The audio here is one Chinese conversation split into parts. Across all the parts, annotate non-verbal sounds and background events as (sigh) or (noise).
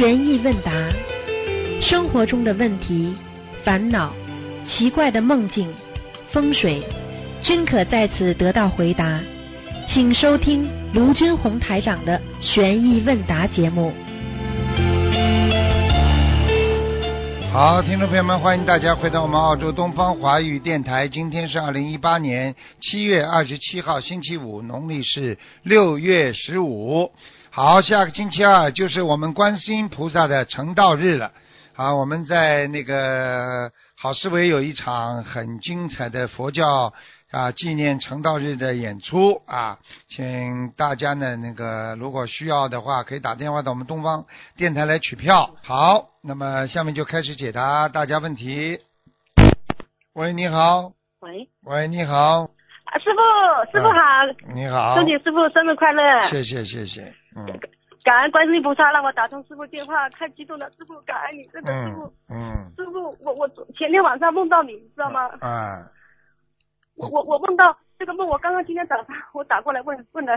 悬疑问答，生活中的问题、烦恼、奇怪的梦境、风水，均可在此得到回答。请收听卢军红台长的悬疑问答节目。好，听众朋友们，欢迎大家回到我们澳洲东方华语电台。今天是二零一八年七月二十七号，星期五，农历是六月十五。好，下个星期二就是我们观世音菩萨的成道日了。啊，我们在那个好思维有一场很精彩的佛教啊纪念成道日的演出啊，请大家呢那个如果需要的话，可以打电话到我们东方电台来取票。好，那么下面就开始解答大家问题。喂，你好。喂，喂，你好。啊，师傅，师傅好，你好。祝你师傅生日快乐。谢谢谢谢，嗯 (laughs) 感恩观世音菩萨让我打通师傅电话，太激动了，师傅感恩你，真的师嗯傅，嗯。师傅，我我前天晚上梦到你，你知道吗？啊我我我梦到这个梦，我刚刚今天早上我打过来问问了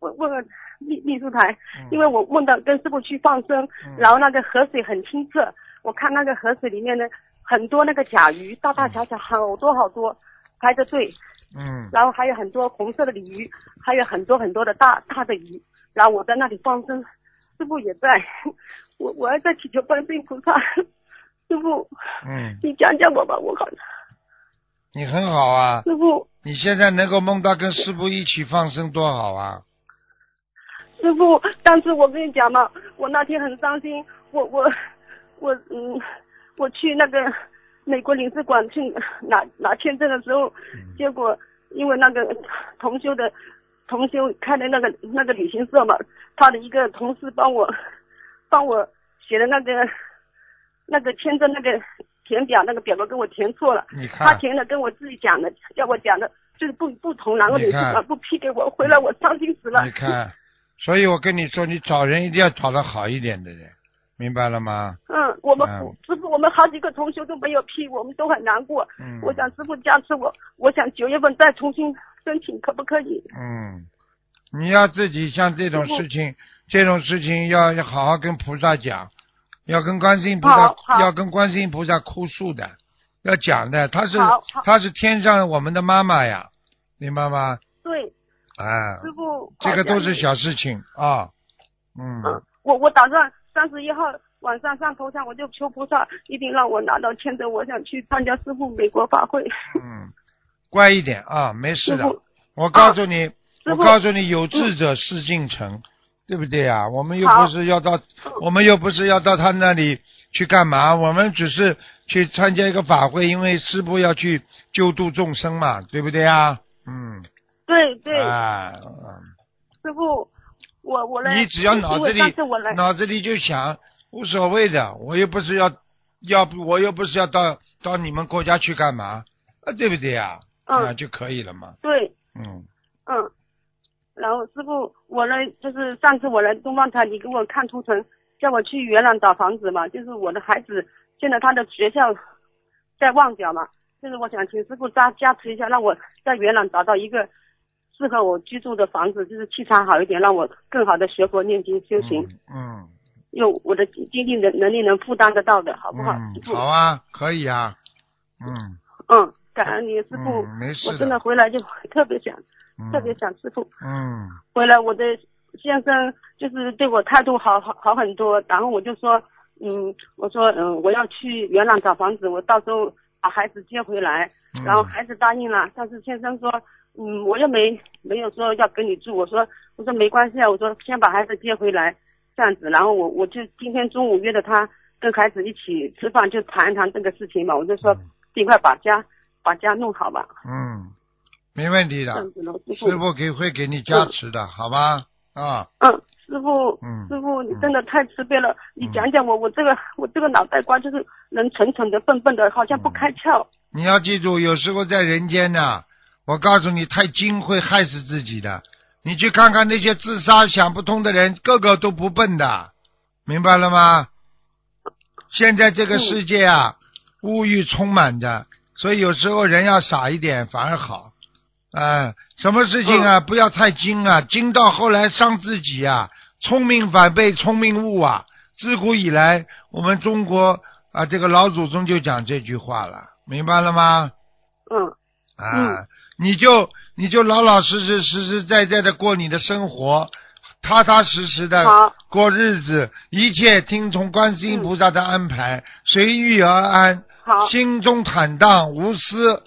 问问了秘秘书台，因为我梦到跟师傅去放生，嗯。然后那个河水很清澈，我看那个河水里面呢很多那个甲鱼，大大小小好多好多排着队，嗯。然后还有很多红色的鲤鱼，还有很多很多的大大的鱼，然后我在那里放生，师傅也在，我我还在祈求观世音菩萨，师傅嗯，你讲讲我吧，我好你很好啊，师傅你现在能够梦到跟师傅一起放生多好啊！师傅，但是我跟你讲嘛，我那天很伤心，我我我嗯，我去那个美国领事馆去拿拿签证的时候，结果因为那个同修的同修开的那个那个旅行社嘛，他的一个同事帮我 (laughs) 帮我写的那个那个签证那个填表那个表格给我填错了，你他，填的跟我自己讲的叫我讲的就是不不同，然后领事你看。馆不批给我，回来我伤心死了。你看，所以我跟你说，你找人一定要找的好一点的人，明白了吗？嗯，我们嗯。师傅，我们好几个同学都没有批，我们都很难过。嗯。我想师傅加持我，我想九月份再重新申请，可不可以？嗯，你要自己像这种事情，这种事情要要好好跟菩萨讲，要跟观世音菩萨要跟观世音菩萨哭诉的，要讲的。他是好好她是天上我们的妈妈呀，明白吗？对，啊，师傅。这个都是小。小事情啊。嗯嗯，我我打算三十一号晚上上头香，我就求菩萨一定让我拿到签证，我想去参加师傅美国法会。嗯，乖一点啊，没事的。我告诉你，我告诉你，有志者事竟成，对不对啊？我们又不是要到，我们又不是要到他那里去干嘛？我们只是去参加一个法会，因为师傅要去救度众生嘛，对不对啊？嗯，对对，啊，嗯师傅，我我来。你只要脑子里。脑子里就想无所谓的，我又不是要，要不我又不是要到到你们国家去干嘛啊，对不对呀？嗯。啊就可以了嘛，对，嗯。嗯，然后师傅，我来就是上次我来东方台，你给我看图腾，叫我去元朗找房子嘛，就是我的孩子现在他的学校在旺角嘛，就是我想请师傅加加持一下，让我在元朗找到一个适合我居住的房子，就是气场好一点，让我更好的学佛念经修行，嗯用我的经济能能力能负担得到的，好不好？嗯好啊，可以啊，嗯嗯，感恩你师傅，嗯，没事我真的回来就 (laughs) 特别想，嗯。特别想师傅。嗯。回来我的先生就是对我态度好好好很多，然后我就说，嗯，我说嗯我要去元朗找房子，我到时候把孩子接回来，嗯。然后孩子答应了，但是先生说，嗯，我又没没有说要跟你住，我说我说没关系啊，我说先把孩子接回来这样子，然后我我就今天中午约的他跟孩子一起吃饭，就谈一谈这个事情嘛，我就说尽快把家把家弄好吧，嗯，没问题的，师傅给会给你加持的，好吧？啊，嗯，师傅，嗯师傅，你真的太慈悲了。你讲讲我，我这个我这个脑袋瓜就是人蠢蠢的、笨笨的，好像不开窍。你要记住，有时候在人间呢，我告诉你，太精会害死自己的。你去看看那些自杀想不通的人，个个都不笨的，明白了吗？现在这个世界啊，物欲充满着，所以有时候人要傻一点反而好。哎、什么事情啊，不要太精啊，精到后来伤自己啊，聪明反被聪明误啊，自古以来，我们中国啊，这个老祖宗就讲这句话了，明白了吗？嗯啊，你就你就老老实实、实实在在的过你的生活，踏踏实实的过日子，一切听从观世音菩萨的安排，随遇而安，心中坦荡无私，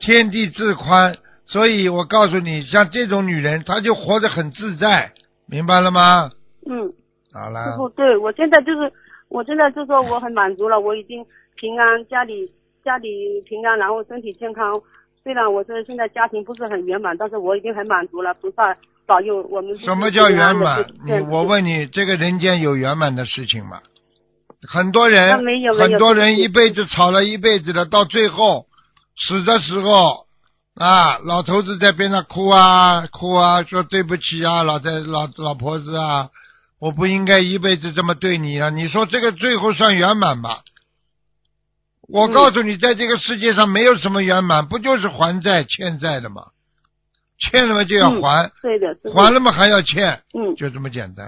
天地自宽。所以我告诉你，像这种女人，她就活得很自在，明白了吗？嗯，好了师，傅，对我现在就是我现在就说我很满足了，我已经平安，家里家里平安，然后身体健康。虽然我这现在家庭不是很圆满，但是我已经很满足了。菩萨保佑我们。什么叫圆满？你我问你，这个人间有圆满的事情吗？很多人很多人一辈子吵了一辈子的，到最后死的时候啊，老头子在边上哭啊哭啊，说对不起啊，老在老老婆子啊，我不应该一辈子这么对你啊！你说这个最后算圆满吧？我嗯告诉你，在这个世界上没有什么圆满，不就是还债欠债的吗？欠了嘛就要嗯还，对的。还了嘛还要欠，嗯，就这么简单，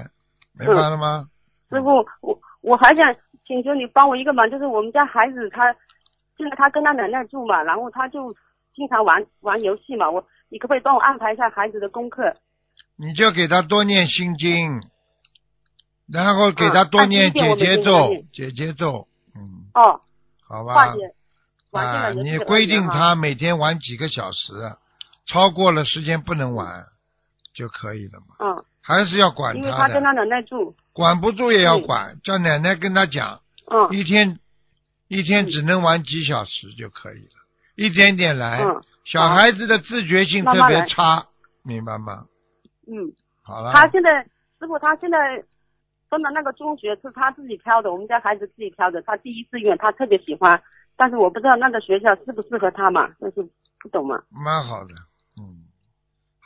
明白了吗？师傅，我我还想请求你帮我一个忙，就是我们家孩子他现在他跟他奶奶住嘛，然后他就经常玩玩游戏嘛，我你可不可以帮我安排一下孩子的功课？你就给他多念心经，然后给他嗯多念姐姐咒姐姐咒，嗯，哦，好吧。啊，你规定他每天玩几个小时，超过了时间不能玩就可以了嘛。嗯，还是要管他因为他跟他奶奶住，管不住也要嗯管，叫奶奶跟他讲，嗯一天一天只能玩几小时就可以了，一点点来。嗯小孩子的自觉性特慢慢来别差，明白吗？嗯，好了。他现在师傅他现在分的那个中学是他自己挑的，我们家孩子自己挑的，他第一志愿他特别喜欢，但是我不知道那个学校适不适合他嘛，但是不懂嘛。蛮好的，嗯，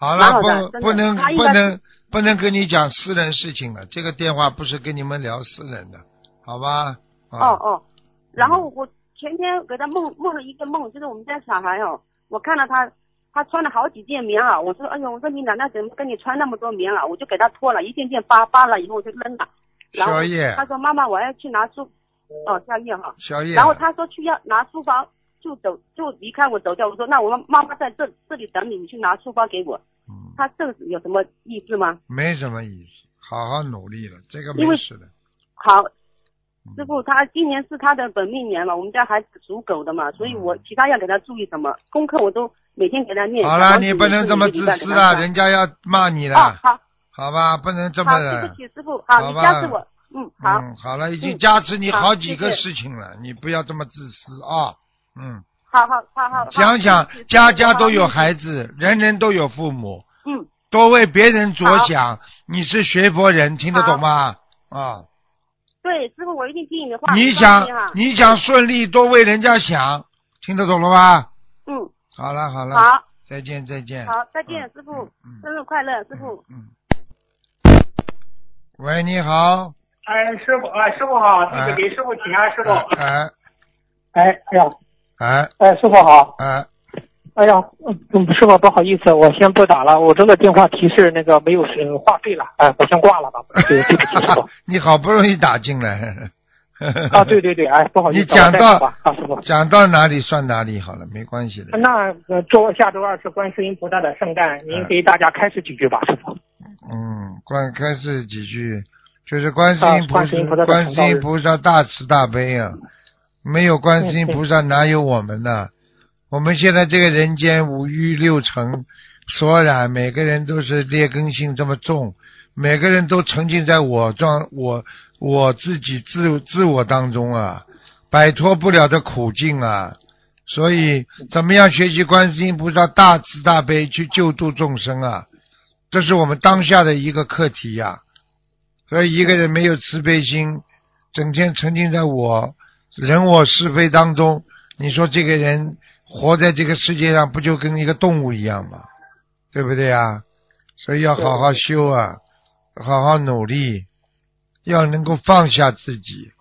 好了，不不能不能不能跟你讲私人事情了，这个电话不是跟你们聊私人的，好吧？啊、哦哦，然后我前天给他梦梦了一个梦，就是我们家小孩哦，我看到他他穿了好几件棉袄，我说哎呦，我说你奶奶怎么跟你穿那么多棉袄？我就给他脱了一件件扒扒了以后我就扔了。然后宵夜他说妈妈我要去拿书，哦宵夜哈，宵夜。然后他说去要拿书包就走就离开我走掉，我说那我妈妈在这这里等你，你去拿书包给我。嗯，他这个有什么意思吗？没什么意思，好好努力了，这个没事的。好，嗯师傅，他今年是他的本命年了，我们家孩子属狗的嘛，所以我其他要给他注意什么功课，我都每天给他念。好了，你不能这么自私啊，人家要骂你了，哦，好，好吧？不能这么，的。对不起，师傅，好，你加持我，嗯，好，嗯，好了，已经嗯加持你好好几个事情了，你不要这么自私啊。嗯，好好好好。好想想家家都有孩子。子，人人都有父母，嗯，多为别人着想。你是学佛人，听得懂吗？啊，对，师傅，我一定听你的话。你想你想顺利，多为人家想，听得懂了吧？嗯，好了好了，好，再见再见。好，再见，师傅嗯，生日快乐，师傅。嗯。喂，你好。哎，师傅，哎，师傅好，弟哎子给师傅请安，师傅。哎哎，哎呀，哎哎，师傅好。哎，哎呀，嗯，师傅不好意思，我先不打了，我这个电话提示那个没有是话费了，哎，我先挂了吧。对，对不起，师傅。(laughs) 你好不容易打进来。啊，对对对，哎，不好意思，你讲到师傅。讲到哪里算哪里好了，没关系的。那呃周下周二是观世音菩萨的圣诞，您给大家开示几句吧，师傅。嗯，观开示几句，就是观世音菩萨观世音菩萨大慈大悲啊，没有观世音菩萨哪有我们呢？我们现在这个人间五欲六尘所染，每个人都是劣根性这么重，每个人都沉浸在我状我我自己自自我当中啊，摆脱不了的苦境啊。所以，怎么样学习观世音菩萨大慈大悲，去救度众生啊？这是我们当下的一个课题呀、所以，一个人没有慈悲心，整天沉浸在我人我是非当中，你说这个人活在这个世界上，不就跟一个动物一样吗？对不对啊？所以要好好修啊，好好努力，要能够放下自己。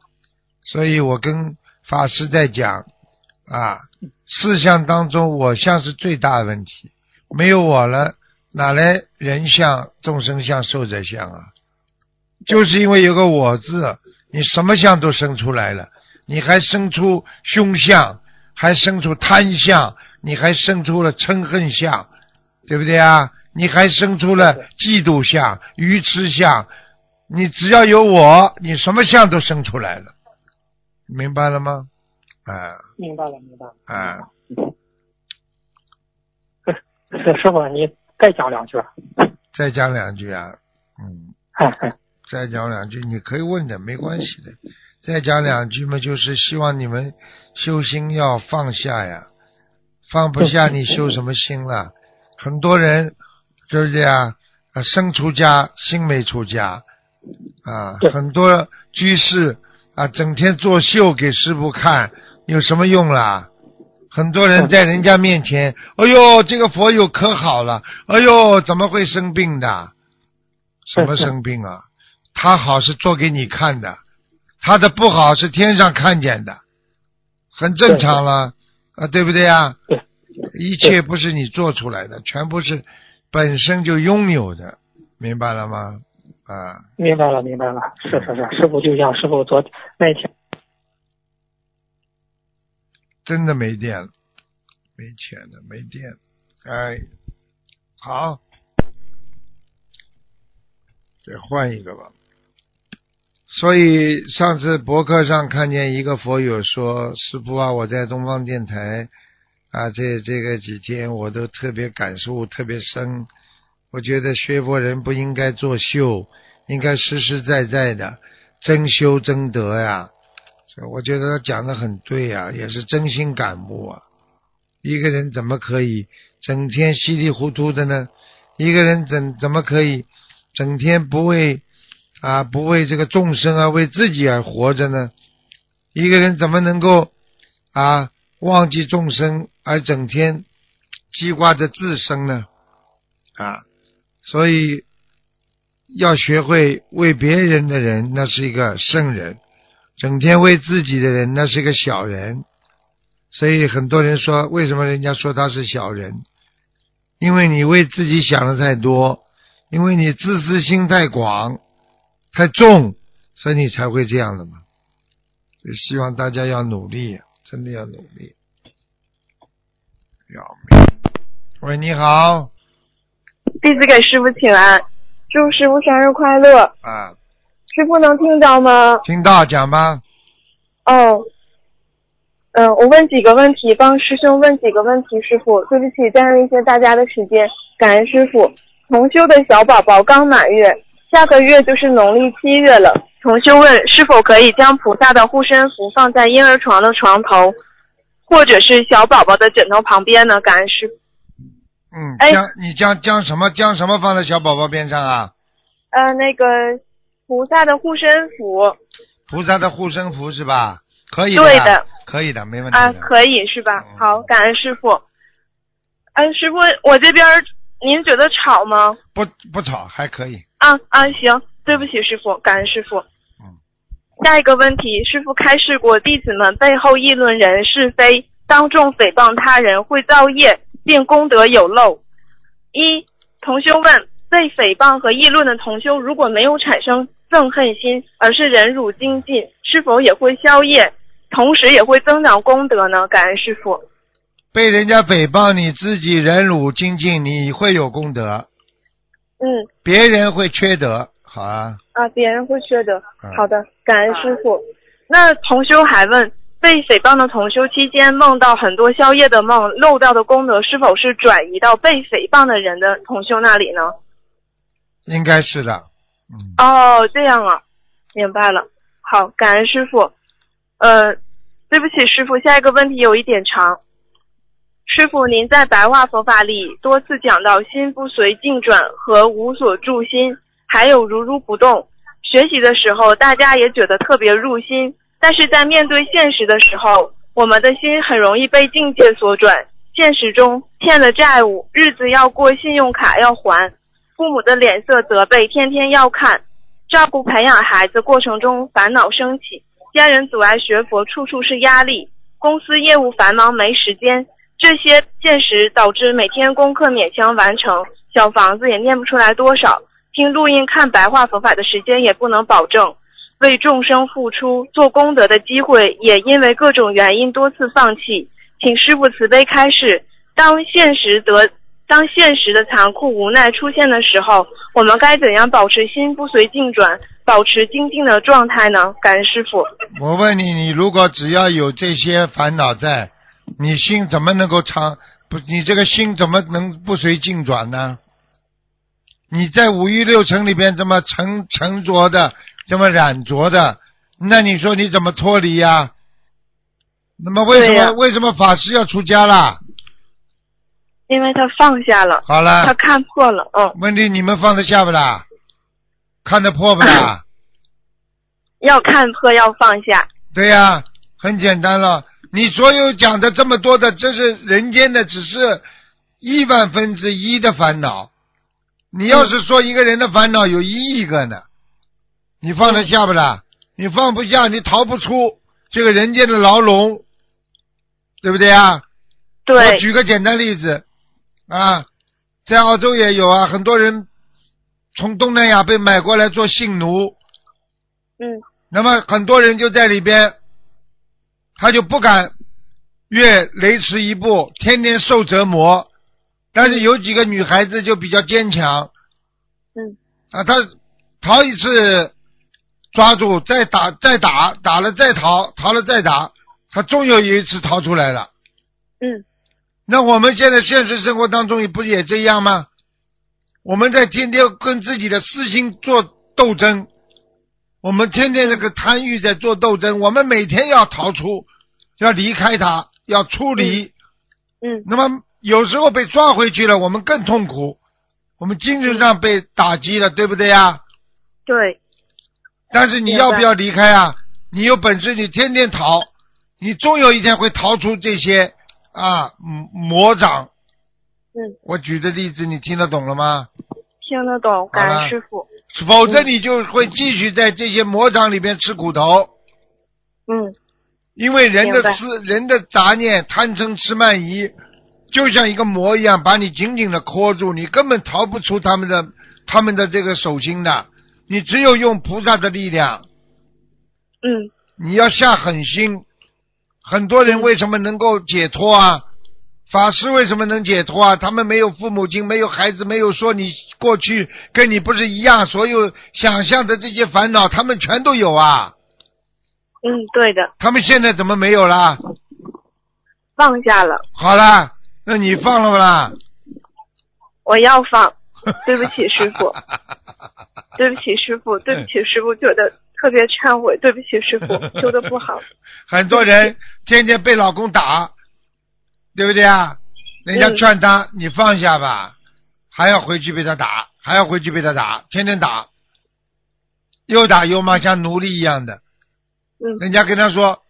所以我跟法师在讲啊，四相当中我相是最大的问题，没有我了。哪来人相、众生相、寿者相啊？就是因为有个我字，你什么相都生出来了，你还生出凶相，还生出贪相，你还生出了嗔恨相，对不对啊？你还生出了嫉妒相、愚痴相，你只要有我，你什么相都生出来了，明白了吗？啊明白了，明白了。啊，是师傅，你再讲两句。再讲两句啊，嗯。(laughs) 再讲两句，你可以问的，没关系的。再讲两句嘛，就是希望你们修心要放下呀，放不下你修什么心了？很多人就是这样，啊，生出家心没出家，啊，很多居士啊，整天作秀给师傅看，有什么用啦？很多人在人家面前，哎呦，这个佛友可好了，哎呦，怎么会生病的？什么生病啊？他好是做给你看的，他的不好是天上看见的，很正常了啊，对不对呀？对，一切不是你做出来的，全部是本身就拥有的，明白了吗？啊，明白了，明白了。是是是，师傅就像师傅昨那天，真的没电了，没钱了，没电，哎，好，再换一个吧。所以上次博客上看见一个佛友说：“师傅啊，我在东方电台啊，这这个几天我都特别感受特别深。我觉得学佛人不应该作秀，应该实实在在的真修真德呀。我觉得他讲的很对呀、也是真心感悟啊。一个人怎么可以整天稀里糊涂的呢？一个人怎怎么可以整天不为啊不为这个众生啊为自己而活着呢？一个人怎么能够啊忘记众生而整天记挂着自身呢？啊，所以要学会为别人的人，那是一个圣人；整天为自己的人，那是一个小人。所以很多人说，为什么人家说他是小人？因为你为自己想的太多，因为你自私心太广、太重，身体才会这样的嘛。所以希望大家要努力，真的要努力。要命！喂，你好，弟子给师傅请安，祝师傅生日快乐。啊，师傅能听到吗？听到讲吧。哦，嗯，我问几个问题，帮师兄问几个问题。师傅，对不起，占用一些大家的时间，感恩师傅。同修的小宝宝刚满月，下个月就是农历七月了。同修问是否可以将菩萨的护身符放在婴儿床的床头，或者是小宝宝的枕头旁边呢？感恩师傅。嗯，哎将你将将什么将什么放在小宝宝边上啊？呃，那个菩萨的护身符菩萨的护身符是吧？可以的，对的，可以的，没问题啊，的。可以是吧嗯？好，感恩师傅。哎，师傅，我这边儿您觉得吵吗？不不吵，还可以。啊啊，行，对不起，师傅，感恩师傅。嗯。下一个问题，师傅开示过，弟子们背后议论人是非，当众诽谤他人会造业，并功德有漏。一同修问，被诽谤和议论的同修，如果没有产生憎恨心，而是忍辱精进，是否也会消业，同时也会增长功德呢？感恩师傅。被人家诽谤，你自己忍辱精进，你会有功德，嗯，别人会缺德。好啊，啊，别人会缺德嗯。好的，感恩师傅。那同修还问，被诽谤的同修期间梦到很多宵夜的梦，漏掉的功德是否是转移到被诽谤的人的同修那里呢？应该是的。嗯，哦，这样啊，明白了。好，感恩师傅。呃，对不起，师傅，下一个问题有一点长。师傅，您在白话佛法里多次讲到心不随境转和无所住心，还有如如不动。学习的时候，大家也觉得特别入心，但是在面对现实的时候，我们的心很容易被境界所转。现实中欠了债务，日子要过，信用卡要还，父母的脸色责备，天天要看。照顾培养孩子过程中烦恼升起，家人阻碍学佛，处处是压力。公司业务繁忙没时间，这些现实导致每天功课勉强完成，小房子也念不出来多少。听录音看白话佛法的时间也不能保证。为众生付出、做功德的机会，也因为各种原因多次放弃。请师傅慈悲开示：当现实得当现实的残酷无奈出现的时候，我们该怎样保持心不随境转，保持精进的状态呢？感恩师傅。我问你，你如果只要有这些烦恼在，你心怎么能够长不？你这个心怎么能不随境转呢？你在五欲六尘里边这么沉沉着的，这么染着的，那你说你怎么脱离呀、那么为什么、为什么法师要出家啦？因为他放下了，好了他，看破了，嗯，问题你们放得下不啦？看得破不啦？(coughs) 要看破，要放下。对呀、很简单了。你所有讲的这么多的，这是人间的，只是亿万分之一的烦恼。你要是说一个人的烦恼有一亿个呢，你放得下不啦？你放不下，你逃不出这个人间的牢笼，对不对啊？我对，举个简单例子啊，在澳洲也有啊，很多人从东南亚被买过来做性奴，嗯那么很多人就在里边，他就不敢越雷池一步，天天受折磨。但是有几个女孩子就比较坚强嗯啊，她逃一次抓住，再打再打，打了再逃，逃了再打，她终有一次逃出来了。嗯那我们现在现实生活当中也不也这样吗？我们在天天跟自己的私心做斗争，我们天天这个贪欲在做斗争，我们每天要逃出，要离开它，要出离。嗯那么有时候被抓回去了，我们更痛苦，我们精神上被打击了，对不对呀？对，但是你要不要离开啊？你有本事，你天天逃，你终有一天会逃出这些啊魔魔掌。嗯，我举的例子你听得懂了吗？听得懂，感恩师傅。否则你就会继续在这些魔掌里边吃苦头，嗯因为人的思、人的杂念、贪嗔痴慢疑，就像一个魔一样，把你紧紧的拖住，你根本逃不出他们的他们的这个手心的。你只有用菩萨的力量，嗯你要下狠心。很多人为什么能够解脱啊？法师为什么能解脱啊？他们没有父母亲，没有孩子，没有说你过去跟你不是一样，所有想象的这些烦恼，他们全都有啊。嗯，对的，他们现在怎么没有啦？放下了，好啦，那你放了不啦？我要放。(laughs) 对不起，师傅，(laughs) 对不起，师傅，对不起，师傅，觉得特别忏悔，对不起，师傅，修的不好。(laughs) 很多人天天被老公打，对不对啊？人家嗯劝他，你放下吧，还要回去被他打，还要回去被他打，天天打，又打又骂，像奴隶一样的。嗯人家跟他说，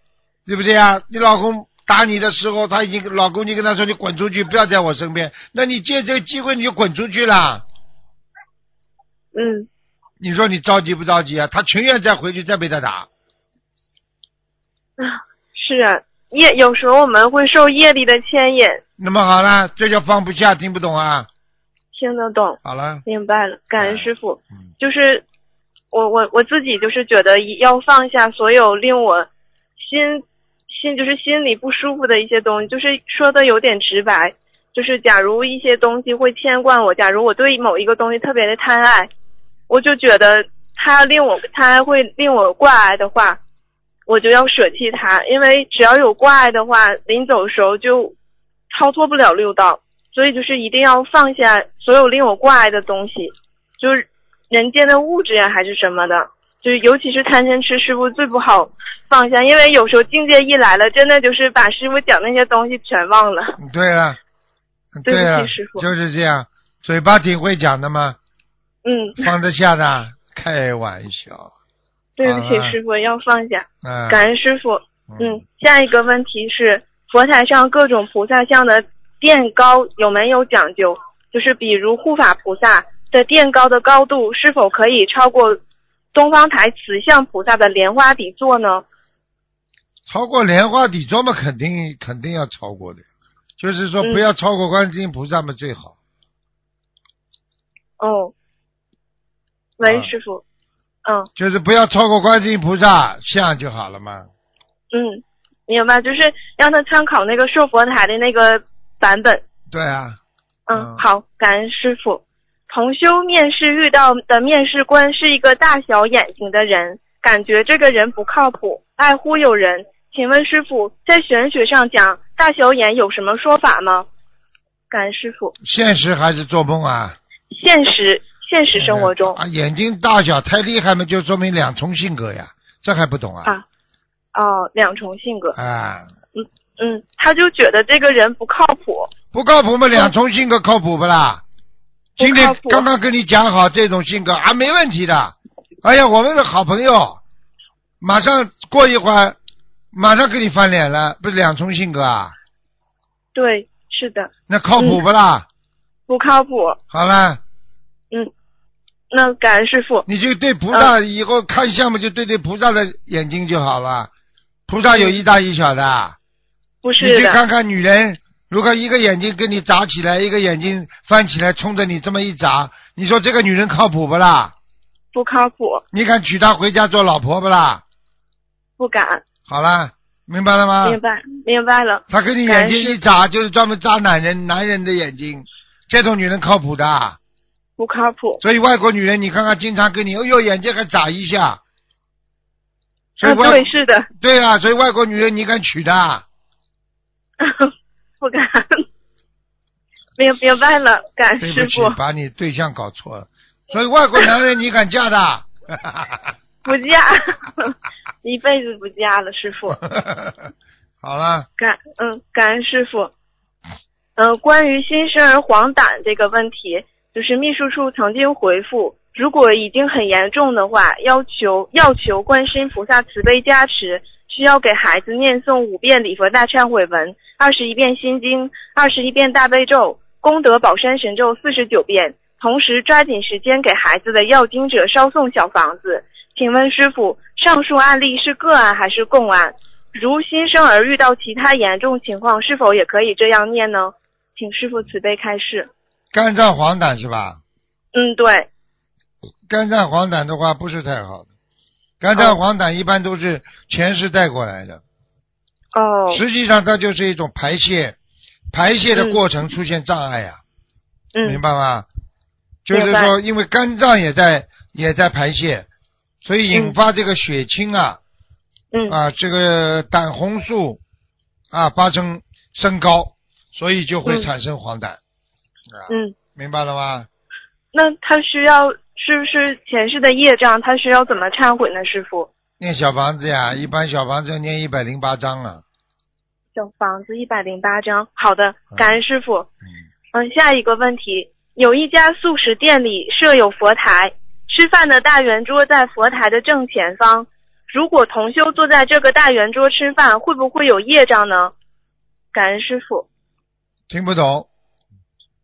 对不对啊？你老公打你的时候，他已经老公就跟他说，你滚出去，不要在我身边。那你借这个机会，你就滚出去了。嗯，你说你着急不着急啊？他情愿再回去再被他打。啊是啊，业有时候我们会受业力的牵引，那么好了，这叫放不下，听不懂啊？听得懂，好了，明白了，感恩师傅。嗯。就是我我我自己就是觉得要放下所有令我心心就是心里不舒服的一些东西，就是说的有点直白，就是假如一些东西会牵挂我，假如我对某一个东西特别的贪爱，我就觉得它令我它会令我挂碍的话，我就要舍弃它，因为只要有挂碍的话，临走的时候就超脱不了六道，所以就是一定要放下所有令我挂碍的东西，就是人间的物质呀还是什么的，就是尤其是贪嗔痴，师傅最不好放下，因为有时候境界一来了，真的就是把师傅讲那些东西全忘了。(laughs) 对啊，(laughs) 对不起，师傅就是这样，嘴巴挺会讲的嘛，嗯，放得下的，开玩笑，对不起师傅，要放下，啊，感恩师傅。嗯，下一个问题是佛台上各种菩萨像的垫高有没有讲究？就是比如护法菩萨的垫高的高度是否可以超过东方台慈像菩萨的莲花底座呢？超过莲花底座嘛，肯定肯定要超过的，就是说嗯不要超过观世音菩萨嘛最好。哦，喂，啊师傅。嗯就是不要超过观世音菩萨像就好了嘛。嗯，明白，就是让他参考那个寿佛台的那个版本。对啊，嗯，嗯好，感恩师傅。同修面试遇到的面试官是一个大小眼睛的人，感觉这个人不靠谱，爱忽悠人。请问师傅，在玄学上讲，大小眼有什么说法吗？感恩师傅。现实还是做梦啊？现实现实生活中啊，眼睛大小太厉害嘛，就说明两重性格呀，这还不懂啊？啊，哦，两重性格。啊，嗯嗯，他就觉得这个人不靠谱。不靠谱嘛，两重性格靠谱不啦？不今天刚刚跟你讲好这种性格啊，没问题的。哎呀，我们的好朋友，马上过一会儿，马上跟你翻脸了，不是两重性格啊？对，是的，那靠谱不啦？不靠谱。好了，嗯，那感恩师傅。你就对菩萨以后看相嘛，就对对菩萨的眼睛就好了。菩萨有一大一小的，不是你，去看看女人，如果一个眼睛跟你眨起来，一个眼睛翻起来，冲着你这么一眨，你说这个女人靠谱不啦？不靠谱，你敢娶她回家做老婆不啦？不敢。好啦，明白了吗？明白，明白了。她跟你眼睛一眨，就是专门扎男人男人的眼睛，这种女人靠谱的。不靠谱。所以外国女人，你看看，经常跟你，哎呦，眼睛还眨一下。所以啊，对，是的，对啊，所以外国女人你敢娶她？(laughs) 不敢。明明白了，感恩对不起师傅，，把你对象搞错了。所以外国男人你敢嫁的？(laughs) 不嫁，(laughs) 一辈子不嫁了，师傅。好了，感嗯，感恩师傅。呃，关于新生儿黄疸这个问题，就是秘书处曾经回复，如果已经很严重的话，要求要求观世音菩萨慈悲加持，需要给孩子念诵五遍礼佛大忏悔文，二十一遍心经，二十一遍大悲咒，功德宝山神咒四十九遍，同时抓紧时间给孩子的要经者烧送小房子。请问师傅，上述案例是个案还是共案？如新生儿遇到其他严重情况，是否也可以这样念呢？请师傅慈悲开示。肝脏黄疸是吧？嗯，对，肝脏黄疸的话不是太好的，肝脏黄疸一般都是前世带过来的，哦，实际上它就是一种排泄，排泄的过程出现障碍呀、明嗯，白吗？就是说，因为肝脏也在也在排泄，所以引发这个血清啊、嗯，啊这个胆红素啊发生升高，所以就会嗯。产生黄疸。啊，嗯，明白了吗？那他需要是不是前世的业障？他需要怎么忏悔呢？师傅，念小房子呀，一般小房子要念一百零八章啊。小房子一百零八张。好的，感恩师傅。嗯，嗯，下一个问题，有一家素食店里设有佛台，吃饭的大圆桌在佛台的正前方。如果同修坐在这个大圆桌吃饭，会不会有业障呢？感恩师傅。听不懂。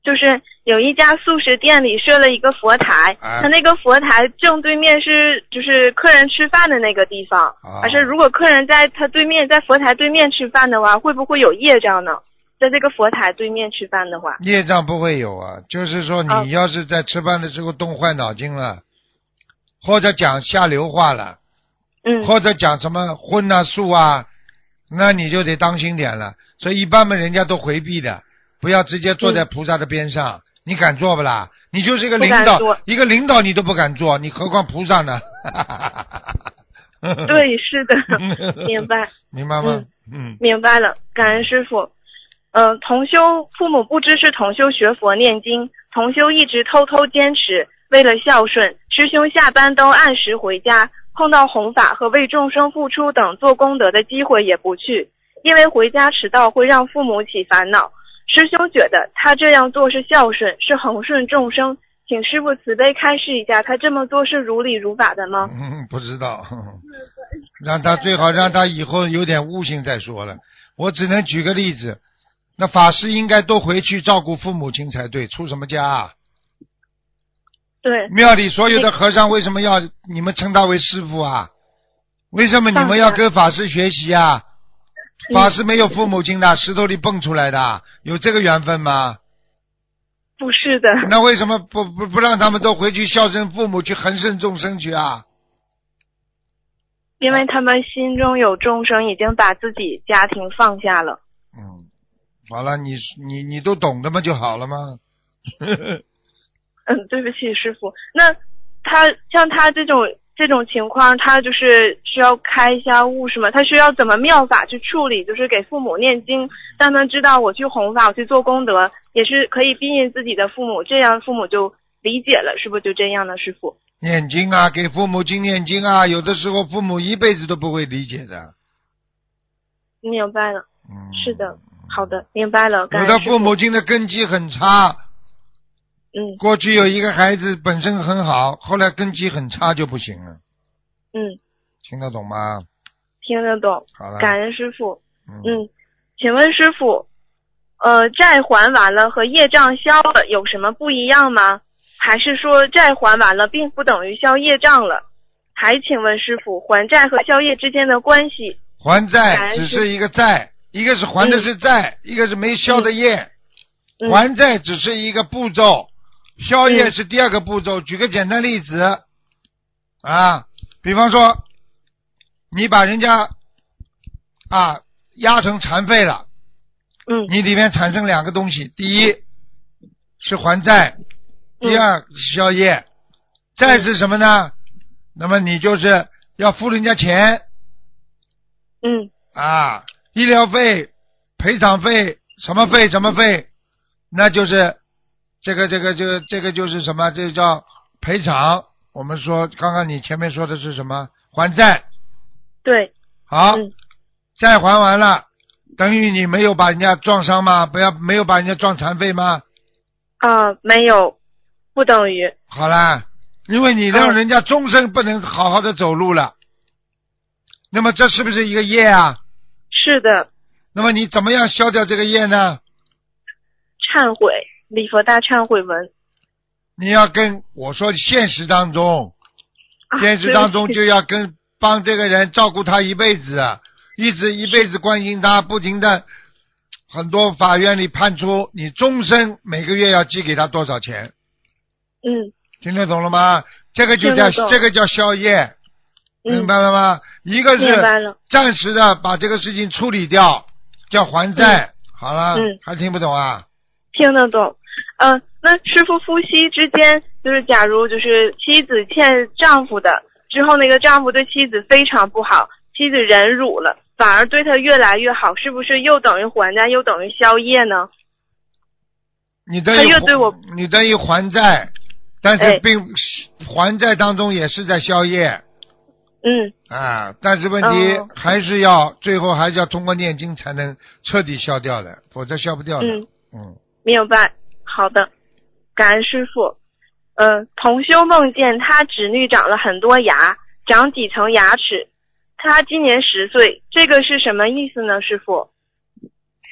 就是有一家素食店里设了一个佛台，哎它那个佛台正对面是就是客人吃饭的那个地方。啊而是如果客人在他对面，在佛台对面吃饭的话，会不会有业障呢？在这个佛台对面吃饭的话，业障不会有啊，就是说啊你要是在吃饭的时候动坏脑筋了，或者讲下流话了，嗯，或者讲什么荤啊素啊，那你就得当心点了。所以一般嘛，人家都回避的，不要直接坐在菩萨的边上。你敢坐不啦？你就是一个领导，一个领导你都不敢做，你何况菩萨呢？(laughs) 对，是的，(laughs) 明白，明白吗？嗯，明白了，感恩师傅。呃，同修父母不支持同修学佛念经，同修一直偷偷坚持，为了孝顺，师兄下班都按时回家，碰到弘法和为众生付出等做功德的机会也不去，因为回家迟到会让父母起烦恼。师兄觉得他这样做是孝顺，是恒顺众生，请师傅慈悲开示一下，他这么做是如理如法的吗？嗯，(laughs) 不知道，让他最好让他以后有点悟性再说了。我只能举个例子，那法师应该多回去照顾父母亲才对，出什么家啊？对，庙里所有的和尚为什么要你们称他为师傅啊？为什么你们要跟法师学习啊？嗯法师没有父母亲的，石头里蹦出来的，有这个缘分吗？不是的，那为什么不不不让他们都回去孝顺父母，去恒顺众生去啊？因为他们心中有众生，已经把自己家庭放下了。嗯，好了，你你你都懂的嘛就好了吗？嗯，对不起，师傅。那他像他这种这种情况，他就是需要开一下悟是吗？他需要怎么妙法去处理？就是给父母念经，让他知道我去弘法，我去做功德，也是可以庇荫自己的父母，这样父母就理解了，是不是就这样呢？师傅？念经啊，给父母经念经啊，有的时候父母一辈子都不会理解的。明白了，嗯，是的，好的，明白了。有的父母亲的根基很差，嗯过去有一个孩子本身很好，后来根基很差就不行了，嗯，听得懂吗？听得懂，好了，感恩师傅。嗯，嗯，请问师傅，呃，债还完了和业障消了有什么不一样吗？还是说债还完了并不等于消业障了？还请问师傅，还债和消业之间的关系？还债只是一个债，一个是还的是债，一个是没消的业。嗯、还债只是一个步骤，消业嗯是第二个步骤。举个简单例子啊，比方说你把人家啊压成残废了，嗯你里面产生两个东西，第一是还债，嗯第二是消业。债是什么呢？那么你就是要付人家钱嗯啊，医疗费、赔偿费，什么费什么费，那就是这个这个这个这个就是什么？这叫赔偿。我们说刚刚你前面说的是什么？还债。对，好，嗯债还完了，等于你没有把人家撞伤吗？不要没有把人家撞残废吗？啊、没有，不等于，好啦，因为你让嗯人家终身不能好好的走路了，那么这是不是一个业啊？是的，那么你怎么样消掉这个业呢？忏悔，礼佛大忏悔文。你要跟我说，现实当中，啊现实当中就要跟帮这个人照顾他一辈子，一直一辈子关心他，不停的，很多法院里判出你终身每个月要寄给他多少钱，嗯听得懂了吗？这个就叫这个叫消业，明嗯，白了吗？一个是。暂时的把这个事情处理掉，叫还债。好了，嗯还听不懂啊？听得懂。嗯，那师傅夫妻之间，就是假如就是妻子欠丈夫的，之后那个丈夫对妻子非常不好，妻子忍辱了，反而对他越来越好，是不是又等于还债，又等于消业呢？你等于他越对我你等于还债，但是哎并还债当中也是在消业嗯，啊。但是问题哦还是要最后还是要通过念经才能彻底消掉的，否则消不掉的。嗯嗯明白。好的，感恩师傅。呃，同修梦见他侄女长了很多牙，长几层牙齿。他今年十岁，这个是什么意思呢，师傅？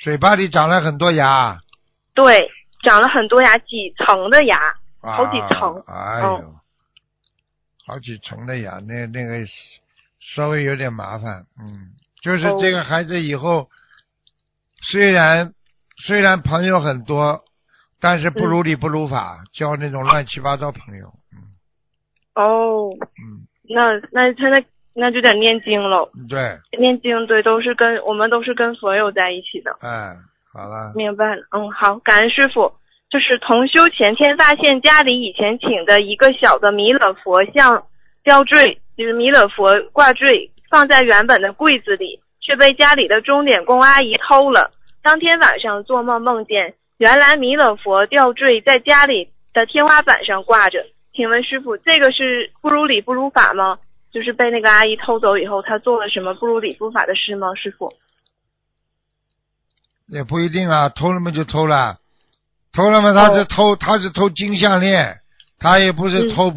嘴巴里长了很多牙，对，长了很多牙，几层的牙。啊、好几层哎呦，嗯好几层的牙，那那个稍微有点麻烦。嗯，就是哦这个孩子以后虽然虽然朋友很多，但是不如理不如法，交那种乱七八糟朋友。嗯哦，嗯，那那他那那就得念经喽。对，念经对，都是跟我们都是跟佛友在一起的。哎，好了，明白了，嗯，好，感恩师傅。就是同修前天发现家里以前请的一个小的弥勒佛像吊坠，就是弥勒佛挂坠，放在原本的柜子里，却被家里的钟点工阿姨偷了。当天晚上做梦梦见，原来弥勒佛吊坠在家里的天花板上挂着。请问师傅，这个是不如理不如法吗？就是被那个阿姨偷走以后，他做了什么不如理不法的事吗？师傅？也不一定啊，偷了嘛就偷了，偷了嘛他是哦偷，他是偷金项链，他也不是嗯偷、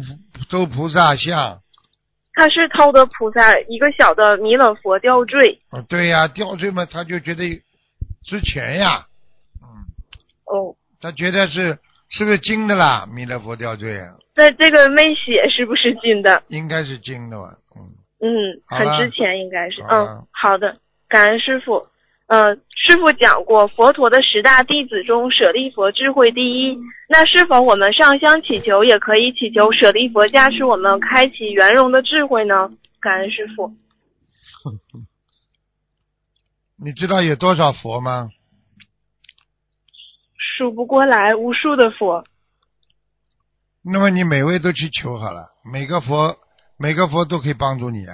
偷菩萨像。他是偷的菩萨一个小的弥勒佛吊坠。哦，对呀、吊坠嘛，他就觉得值钱呀，嗯，哦，他觉得是是不是金的啦？弥勒佛吊坠啊，在这个没写是不是金的？应该是金的吧？嗯，嗯，很值钱应该是。嗯，好的，感恩师傅。呃，师傅讲过，佛陀的十大弟子中，舍利佛智慧第一。那是否我们上香祈求，也可以祈求舍利佛加持我们开启圆融的智慧呢？感恩师傅。(laughs) 你知道有多少佛吗？数不过来，无数的佛。那么你每位都去求好了，每个佛每个佛都可以帮助你啊。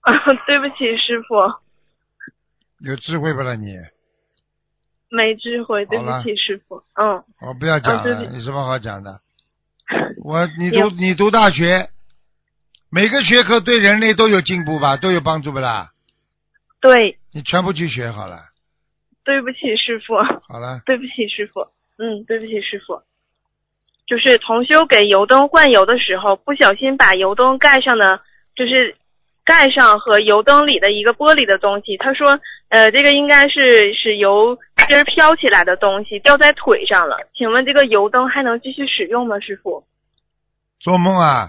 啊，(laughs) 对不起，师傅，有智慧不啦你？没智慧，对不起，师傅。嗯，我不要讲了，有什么好讲的？(laughs) 我你读你读大学，每个学科对人类都有进步吧，都有帮助不啦？对，你全部去学好了，对不起，师傅，好了，对不起，师傅。嗯，对不起，师傅。就是同修给油灯换油的时候，不小心把油灯盖上的，就是盖上和油灯里的一个玻璃的东西。他说，呃，这个应该是是油芯儿飘起来的东西掉在腿上了。请问这个油灯还能继续使用吗，师傅？做梦啊，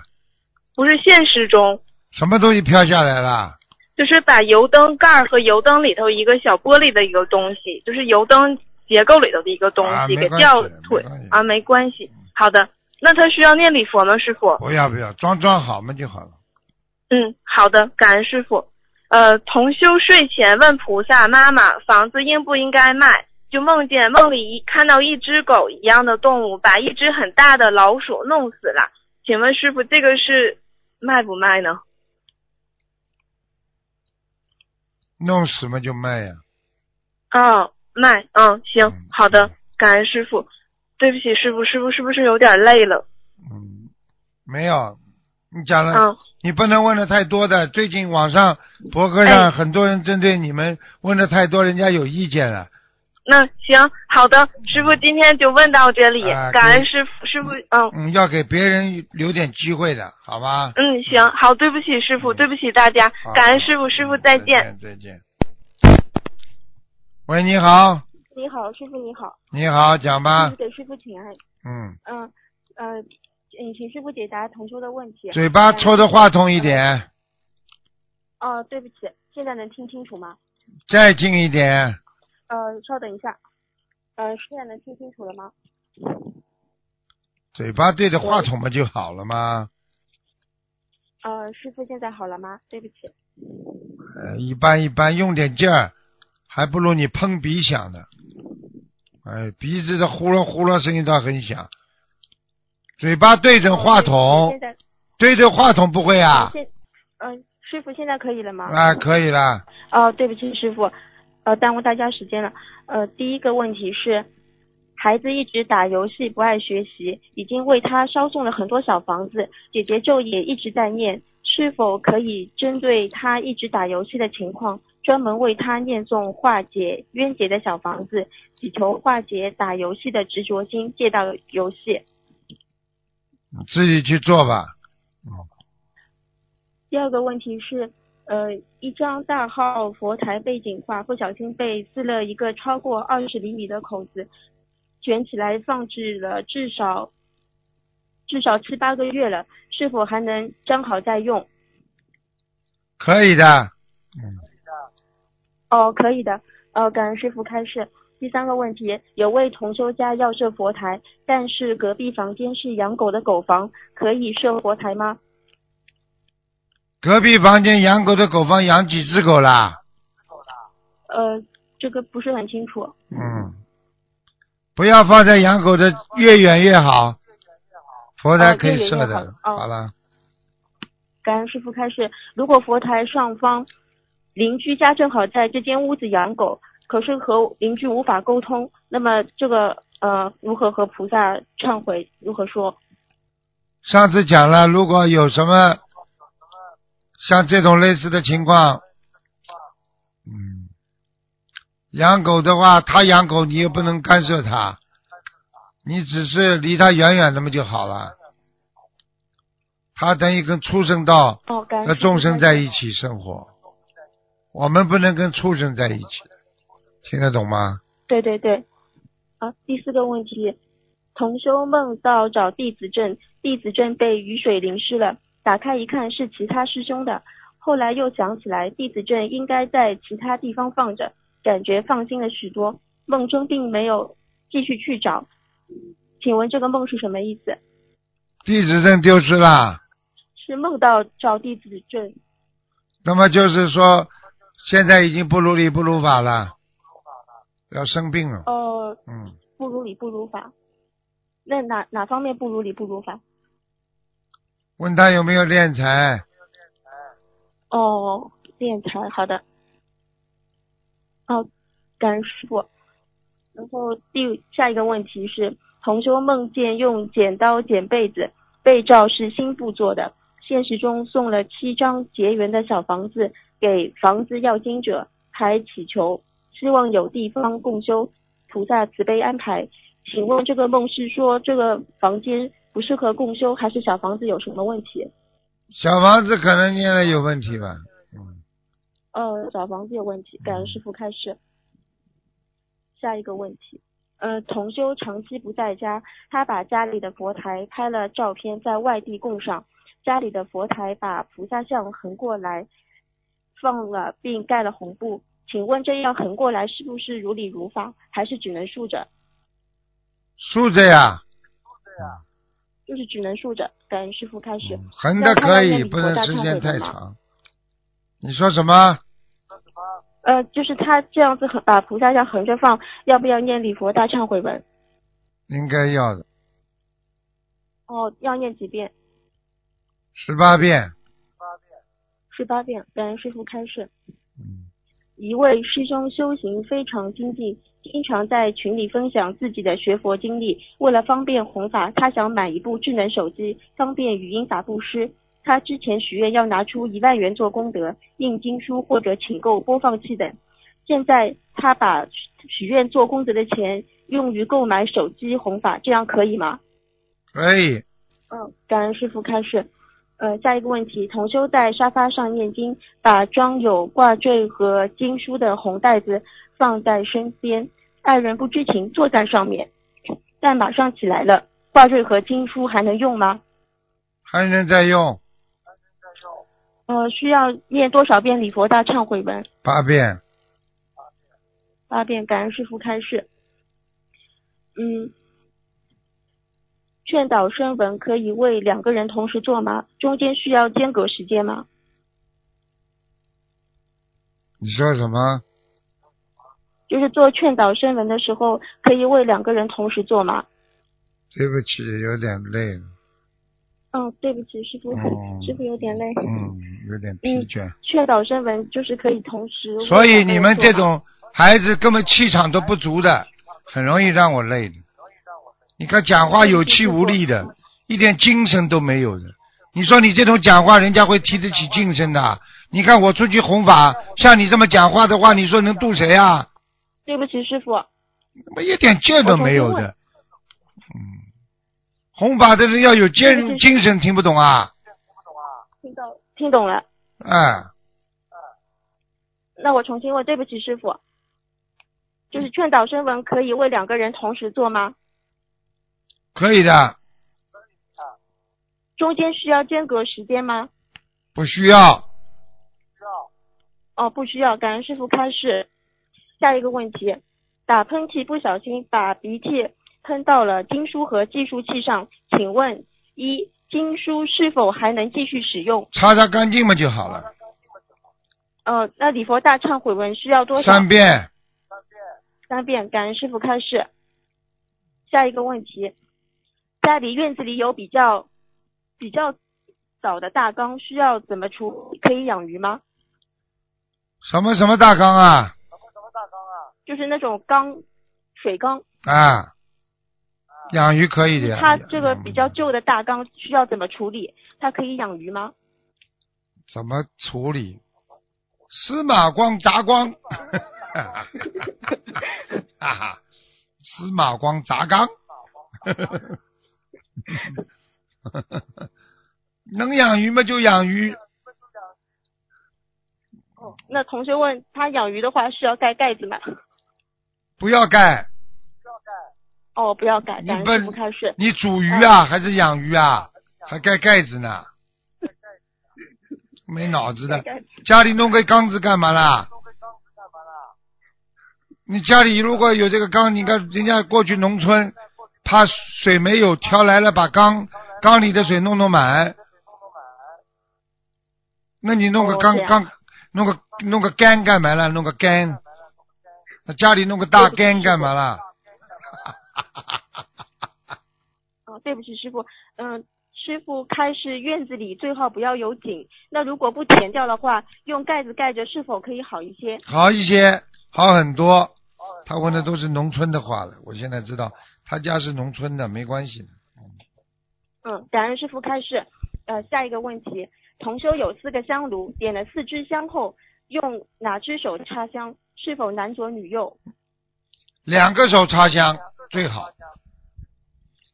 不是现实中，什么东西飘下来了？就是把油灯盖儿和油灯里头一个小玻璃的一个东西，就是油灯结构里头的一个东西、给掉腿啊，没关系。好的，那他需要念礼佛吗，师傅？不要不要，装装好嘛就好了。嗯，好的，感恩师傅。呃，同修睡前问菩萨妈妈，房子应不应该卖？就梦见梦里一看到一只狗一样的动物把一只很大的老鼠弄死了。请问师傅，这个是卖不卖呢？弄死嘛就卖呀、哦，卖，嗯，行嗯，好的，感恩师傅。对不起，师傅，师傅是不是有点累了？嗯，没有，你讲了，嗯，你不能问的太多的。最近网上博客上哎很多人针对你们问的太多，人家有意见了。那行，好的，师傅今天就问到这里，啊感恩师傅，师傅，嗯嗯，要给别人留点机会的，好吧？嗯，行，好，对不起师傅，对不起大家，感恩师傅，师傅再见。再见。喂，你好，你好，师傅你好，你好，讲吧。给师傅请安。嗯，嗯呃，嗯，请师傅解答同桌的问题。嘴巴戳着话筒一点，哦、对不起，现在能听清楚吗？再近一点。呃，稍等一下。呃，现在能听清楚了吗？嘴巴对着话筒不就好了吗。呃，师傅现在好了吗？对不起。呃，一般一般，用点劲儿，还不如你碰鼻响呢。哎，鼻子的呼噜呼噜声音倒很响。嘴巴对着话呃筒对着话筒不会啊？现嗯、师傅现在可以了吗？啊，可以了。哦，对不起，师傅，呃，耽误大家时间了。呃，第一个问题是，孩子一直打游戏不爱学习，已经为他烧送了很多小房子，姐姐咒也一直在念，是否可以针对他一直打游戏的情况，专门为他念诵化解冤结的小房子，祈求化解打游戏的执着心，戒到游戏。你自己去做吧。第二个问题是，呃，一张大号佛台背景画不小心被撕了一个超过二十厘米的口子，卷起来放置了至少至少七八个月了，是否还能粘好再用？可以的。嗯，哦，可以的。呃，感恩师傅开示。第三个问题，有位同修家要设佛台，但是隔壁房间是养狗的狗房，可以设佛台吗？隔壁房间养狗的狗房养几只狗啦？呃，这个不是很清楚。嗯，不要放在养狗的越远越好。佛台可以设的。好哦好了，感恩师傅开示，如果佛台上方邻居家正好在这间屋子养狗，可是和邻居无法沟通，那么这个呃如何和菩萨忏悔？如何说？上次讲了，如果有什么像这种类似的情况，嗯，养狗的话，他养狗，你又不能干涉他，你只是离他远远的嘛就好了。他等于跟畜生道哦，感恩和众生在一。起生活，我们不能跟畜生在一起，听得懂吗？对对对。啊，第四个问题，同修梦到找弟子证，弟子证被雨水淋湿了，打开一看是其他师兄的，后来又想起来弟子证应该在其他地方放着，感觉放心了许多。梦中并没有继续去找，请问这个梦是什么意思？弟子证丢失了，是梦到找弟子证？那么就是说，现在已经不如理不如法了，要生病了。呃，嗯，不如理不如法。那哪哪方面不如理不如法？问他有没有敛财？哦，练财，好的。哦，感恩师傅。然后第下一个问题是，同修梦见用剪刀剪被子，被罩是新布做的，现实中送了七张结缘的小房子给房子要经者，还祈求希望有地方共修，菩萨慈悲安排。请问这个梦是说这个房间不适合共修，还是小房子有什么问题？小房子可能念的有问题吧？嗯，呃，小房子有问题，感恩师傅开始。下一个问题，呃，同修长期不在家，他把家里的佛台拍了照片在外地供上，家里的佛台把菩萨像横过来放了，并盖了红布。请问这样横过来是不是如理如法，还是只能竖着？竖着呀竖着呀，就是只能竖着。感恩师傅开始。横的可以，不能时间太长。你说什么？呃，就是他这样子横把菩萨像横着放，要不要念礼佛大忏悔文？应该要的，哦，要念几遍？十八遍。十八遍。感恩师傅开示。嗯，一位师兄修行非常精进，经常在群里分享自己的学佛经历。为了方便弘法，他想买一部智能手机，方便语音法布施。他之前许愿要拿出一万元做功德，印经书或者请购播放器等。现在他把许愿做功德的钱用于购买手机弘法，这样可以吗？可以。嗯，感恩师傅开示。呃，下一个问题，同修在沙发上念经，把装有挂坠和经书的红袋子放在身边，爱人不知情坐在上面，但马上起来了，挂坠和经书还能用吗？还能再用呃，需要念多少遍礼佛大忏悔文？八遍。八遍，感恩师傅开示。嗯，劝导声闻可以为两个人同时做吗？中间需要间隔时间吗？你说什么？就是做劝导声闻的时候，可以为两个人同时做吗？对不起，有点累了。嗯，对不起，师傅，哦师傅有点累。嗯，有点疲倦。劝导声闻就是可以同时。所以你们这种孩子根本气场都不足的，很容易让我累的。你看讲话有气无力的，一点精神都没有的。你说你这种讲话，人家会提得起精神的。你看我出去弘法，像你这么讲话的话，你说能渡谁啊？对不起，师傅。我一点劲都没有的。嗯，弘法的人要有精精神，听不懂啊？听到，听懂了。哎，那我重新问，对不起，师傅。就是劝导声闻可以为两个人同时做吗？可以的，中间需要间隔时间吗？不需要。哦，不需要。感恩师傅开示。下一个问题，打喷嚏不小心把鼻涕喷到了经书和计数器上，请问一经书是否还能继续使用？擦擦干净嘛就好了。呃，那礼佛大忏悔文需要多少？三遍。三遍。感恩师傅开示。下一个问题，家里院子里有比较比较早的大缸，需要怎么处理？可以养鱼吗？什么什么大缸啊？就是那种缸，水缸。啊，养鱼可以的呀。它这个比较旧的大缸需要怎么处理？它可以养鱼吗？怎么处理？司马光砸缸，哈哈，司马光砸缸，能养鱼吗？就养鱼。哦，那同学问他养鱼的话需要盖盖子吗？不要盖。哦，不要盖，你咱不不开始。你煮鱼啊，还是养鱼啊？还盖盖子呢？(laughs) 没脑子的，家里弄个缸子干嘛啦？你家里如果有这个缸，你看人家过去农村，怕水没有，挑来了把缸缸里的水弄弄满。那你弄个缸缸弄个弄个杆干嘛了？弄个杆，那家里弄个大缸干嘛啦？(laughs) 哦，对不起，师傅，嗯、师傅开示院子里最好不要有井，那如果不填掉的话，用盖子盖着是否可以好一些？好一些，好很多。他问的都是农村的话了，我现在知道他家是农村的，没关系的。嗯，感恩师傅开示。呃，下一个问题，同修有四个香炉，点了四支香后，用哪只手插香？是否男左女右？两个手插香最好，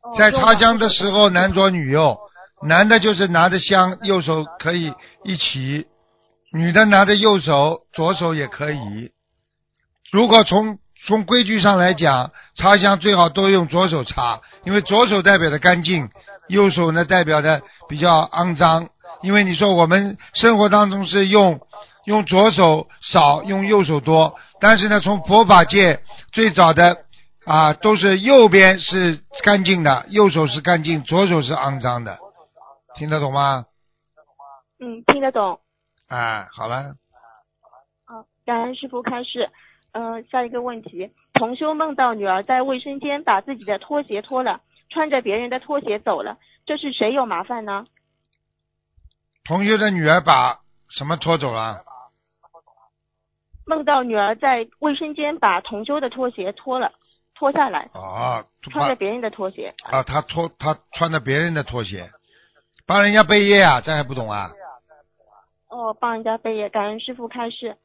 哦在插香的时候男左女右，男的就是拿着香，右手可以一起；女的拿着右手，左手也可以。如果从从规矩上来讲，插香最好都用左手插，因为左手代表的干净，右手呢代表的比较肮脏。因为你说我们生活当中是用用左手少，用右手多，但是呢，从佛法界最早的啊，都是右边是干净的，右手是干净，左手是肮脏的，听得懂吗？嗯，听得懂。啊，好了，好，感恩师傅开示。嗯、下一个问题，同修梦到女儿在卫生间把自己的拖鞋脱了，穿着别人的拖鞋走了，这是谁有麻烦呢？同修的女儿把什么拖走了？梦到女儿在卫生间把同修的拖鞋脱了，脱下来，啊，穿着别人的拖鞋。啊，他脱他穿着别人的拖鞋，帮人家背业啊，这还不懂啊？哦，帮人家背业，感恩师傅开示。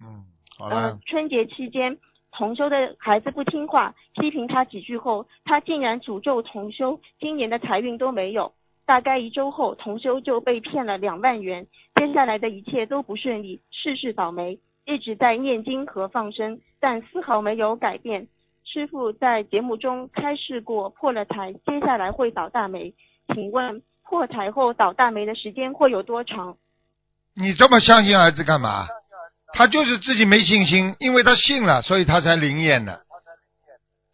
嗯，好呃了，，春节期间，同修的孩子不听话，批评他几句后，他竟然诅咒同修今年的财运都没有。大概一周后，同修就被骗了两万元，接下来的一切都不顺利，事事倒霉，一直在念经和放生，但丝毫没有改变。师傅在节目中开示过，破了财，接下来会倒大霉。请问破财后倒大霉的时间会有多长？你这么相信儿子干嘛？他就是自己没信心，因为他信了，所以他才灵验的。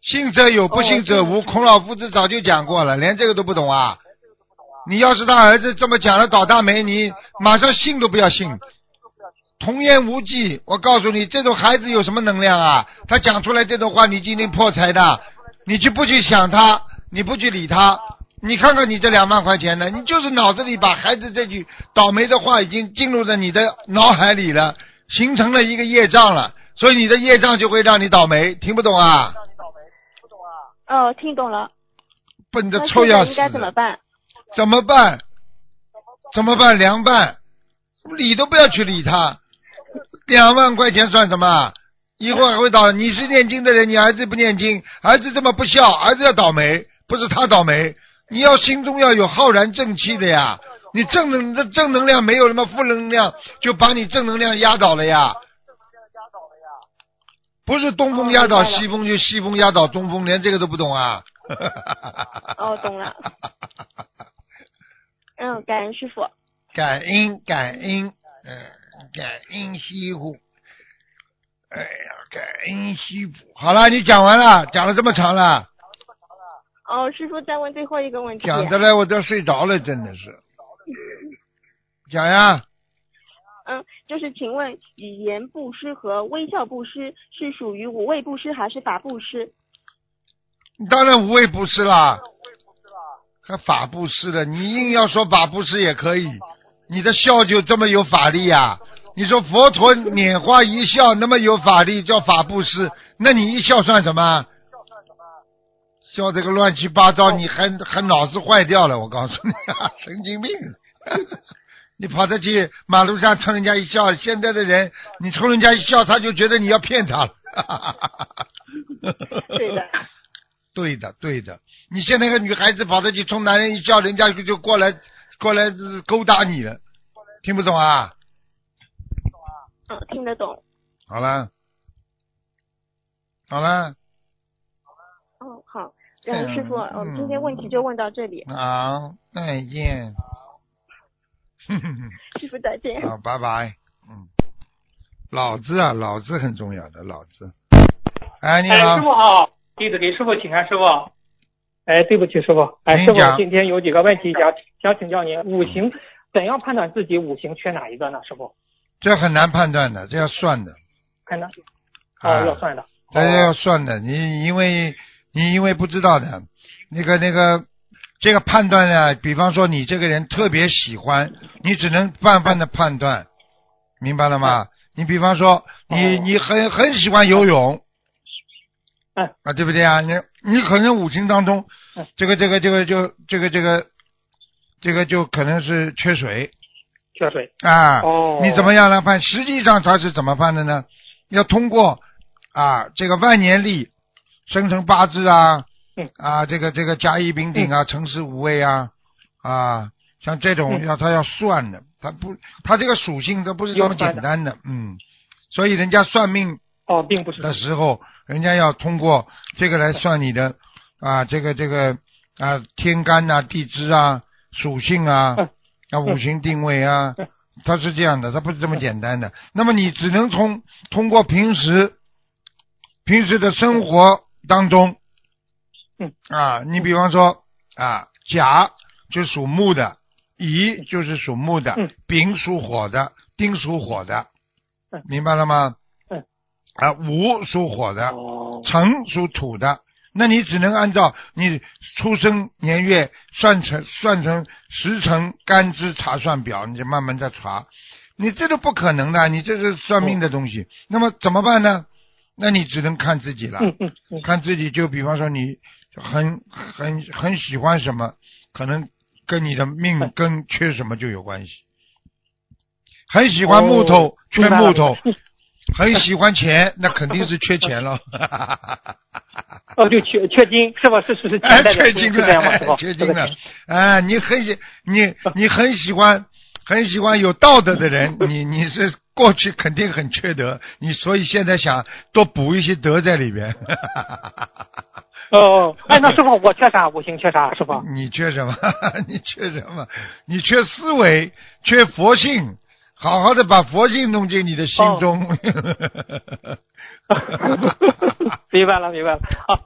信则有，不信则无。孔老夫子早就讲过了，连这个都不懂啊！你要是他儿子这么讲了倒大霉，你马上信都不要信。童言无忌，我告诉你，这种孩子有什么能量啊？他讲出来这种话，你今天破财的，你去不去想他，你不去理他，你看看你这两万块钱呢，你就是脑子里把孩子这句倒霉的话已经进入了你的脑海里了，形成了一个业障了，所以你的业障就会让你倒霉，听不懂啊？不懂啊哦，听懂了。笨的那臭要死应该怎么办？怎么办？怎么办？凉拌，理都不要去理他，两万块钱算什么？以后还会倒。你是念经的人，你儿子不念经，儿子这么不孝，儿子要倒霉，不是他倒霉。你要心中要有浩然正气的呀，你正能这正能量没有什么负能量，就把你正能量压倒了呀。不是东风压倒西风，就西风压倒东风，连这个都不懂啊？哦懂了。(laughs) 嗯，感恩师傅。感恩感恩，嗯，感恩惜福。哎呀，感恩惜福。好了，你讲完了，讲了这么长了，哦，师傅再问最后一个问题。讲的嘞我都睡着了，真的是。讲呀，嗯，就是请问语言布施和微笑布施是属于无畏布施还是法布施？当然无畏布施啦，还法布施的。你硬要说法布施也可以，你的笑就这么有法力呀、你说佛陀拈花一笑那么有法力，叫法布施，那你一笑算什么？笑这个乱七八糟，你还还脑子坏掉了，我告诉你，(laughs) 神经病！你跑着去马路上冲人家一笑，现在的人，你冲人家一笑，他就觉得你要骗他了。对的。(laughs) 对的，对的。你现在个女孩子跑着去冲男人一笑，人家就就过来过来呃勾搭你了，听不懂啊？嗯，听得懂。好了，好了，哦，好，感恩师傅，嗯我们今天问题就问到这里，好，再见。(laughs) 师傅再见。好，拜拜。嗯，老子啊，老子很重要的，老子。哎，你哎，师，傅好，弟子给师傅请安，师傅。哎，对不起，师傅。哎，师傅，今天有几个问题想想请教您。五行怎样判断自己五行缺哪一个呢？师傅？这很难判断的，这要算的。很难。啊哦，要算的。大家要算的，你因为你因为不知道的，那个那个这个判断呢，比方说你这个人特别喜欢，你只能泛泛的判断，明白了吗？你比方说你哦你很很喜欢游泳，嗯啊，对不对啊？你你可能五行当中嗯，这个这个这个就这个这个这个就可能是缺水啊。哦。你怎么样来判？实际上他是怎么判的呢？要通过啊这个万年历、生辰八字啊，嗯啊这个这个甲乙丙丁啊、辰时午未啊啊，像这种嗯要他要算的，他不他这个属性都不是这么简单的，嗯，所以人家算命哦，并不是。的时候，人家要通过这个来算你的啊，这个这个啊天干呐、地支啊、属性啊嗯、啊五行定位啊嗯，(laughs) 它是这样的，它不是这么简单的。那么你只能从通过平时平时的生活当中，嗯啊，你比方说啊甲就属木的，乙就是属木的嗯，丙属火的，丁属火的嗯，明白了吗？嗯啊，午属火的，哦。辰属土的，那你只能按照你出生年月算成算成时辰干支查算表，你就慢慢再查。你这都不可能的，你这是算命的东西。那么怎么办呢？那你只能看自己了，嗯嗯嗯。看自己。就比方说你很很很喜欢什么，可能跟你的命嗯根缺什么就有关系。很喜欢木头，哦缺木头。嗯很喜欢钱，那肯定是缺钱了。(laughs) 哦，对，缺缺金是吧？是是是，缺金是这样吗？了，是吧？缺金了这个钱。哎，你很喜你你很喜欢很喜欢有道德的人，(laughs) 你你是过去肯定很缺德，你所以现在想多补一些德在里边。(laughs) 哦，哎，那师傅我缺啥？五行缺啥？师傅？你缺什么？你缺什么？你缺思维，缺佛性。好好的把佛性弄进你的心中。(laughs) 明白了，明白了。好，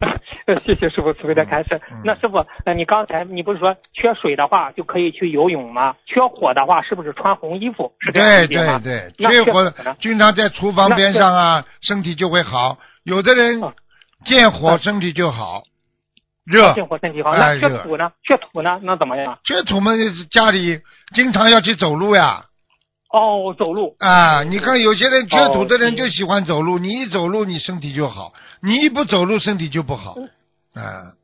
(laughs) 谢谢师傅慈悲的开示。嗯那师傅，那你刚才你不是说缺水的话就可以去游泳吗？缺火的话是不是穿红衣服？是对对对，缺缺火？经常在厨房边上啊，身体就会好。有的人嗯见火身体就好，热。见火身体好。哎那缺土呢？缺土呢？那怎么样？缺土嘛，就是家里经常要去走路呀。哦，走路。啊，你看有些人缺土的人哦就喜欢走路，你一走路你身体就好，你一不走路身体就不好。啊，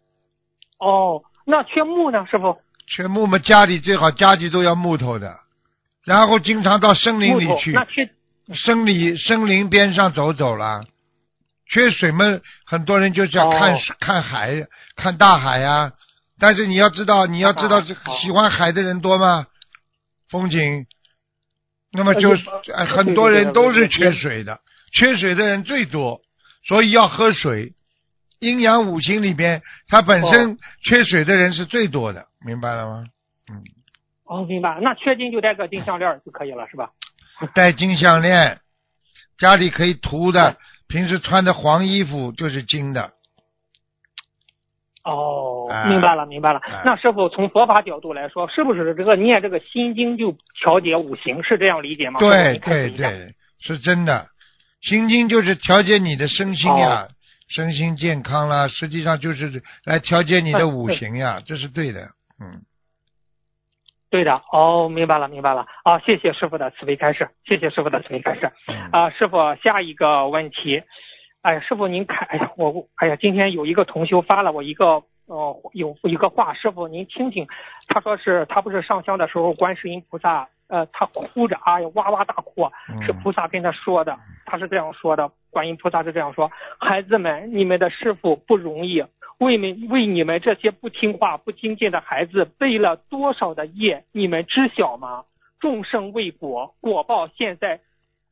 哦，那缺木呢？师傅？缺木嘛，家里最好家具都要木头的，然后经常到森林。里去，那缺森林森林边上走走了。缺水嘛，很多人就是要看、哦看海，看大海呀、但是你要知道，你要知道，喜欢海的人多吗？风景，那么就呃哎，对很多人都是缺水的，缺水的人最多，所以要喝水。阴阳五行里边，它本身缺水的人是最多的，明白了吗？嗯，哦，明白。那缺金就戴个金项链就可以了，是吧？戴金项链，(laughs) 家里可以涂的，平时穿的黄衣服就是金的。哦哎，明白了，明白了哎。那师傅从佛法角度来说，是不是这个念这个心经就调节五行，是这样理解吗？对对。对，是真的。心经就是调节你的身心哦呀，身心健康啦，实际上就是来调节你的五行呀，这是对的。嗯，对的，哦，明白了，明白了。啊，谢谢师傅的慈悲开示，谢谢师傅的慈悲开示。嗯啊，师傅，下一个问题，哎呀，师傅您看，哎呀，我，哎呀，今天有一个同修发了我一个，呃，有一个话，师傅您听听，他说是他不是上香的时候，观世音菩萨，呃，他哭着，哎呀，哇哇大哭，嗯是菩萨跟他说的，他是这样说的，观音菩萨是这样说，孩子们，你们的师傅不容易。为你为你们这些不听话、不精进的孩子背了多少的业，你们知晓吗？众生未果，果报现在，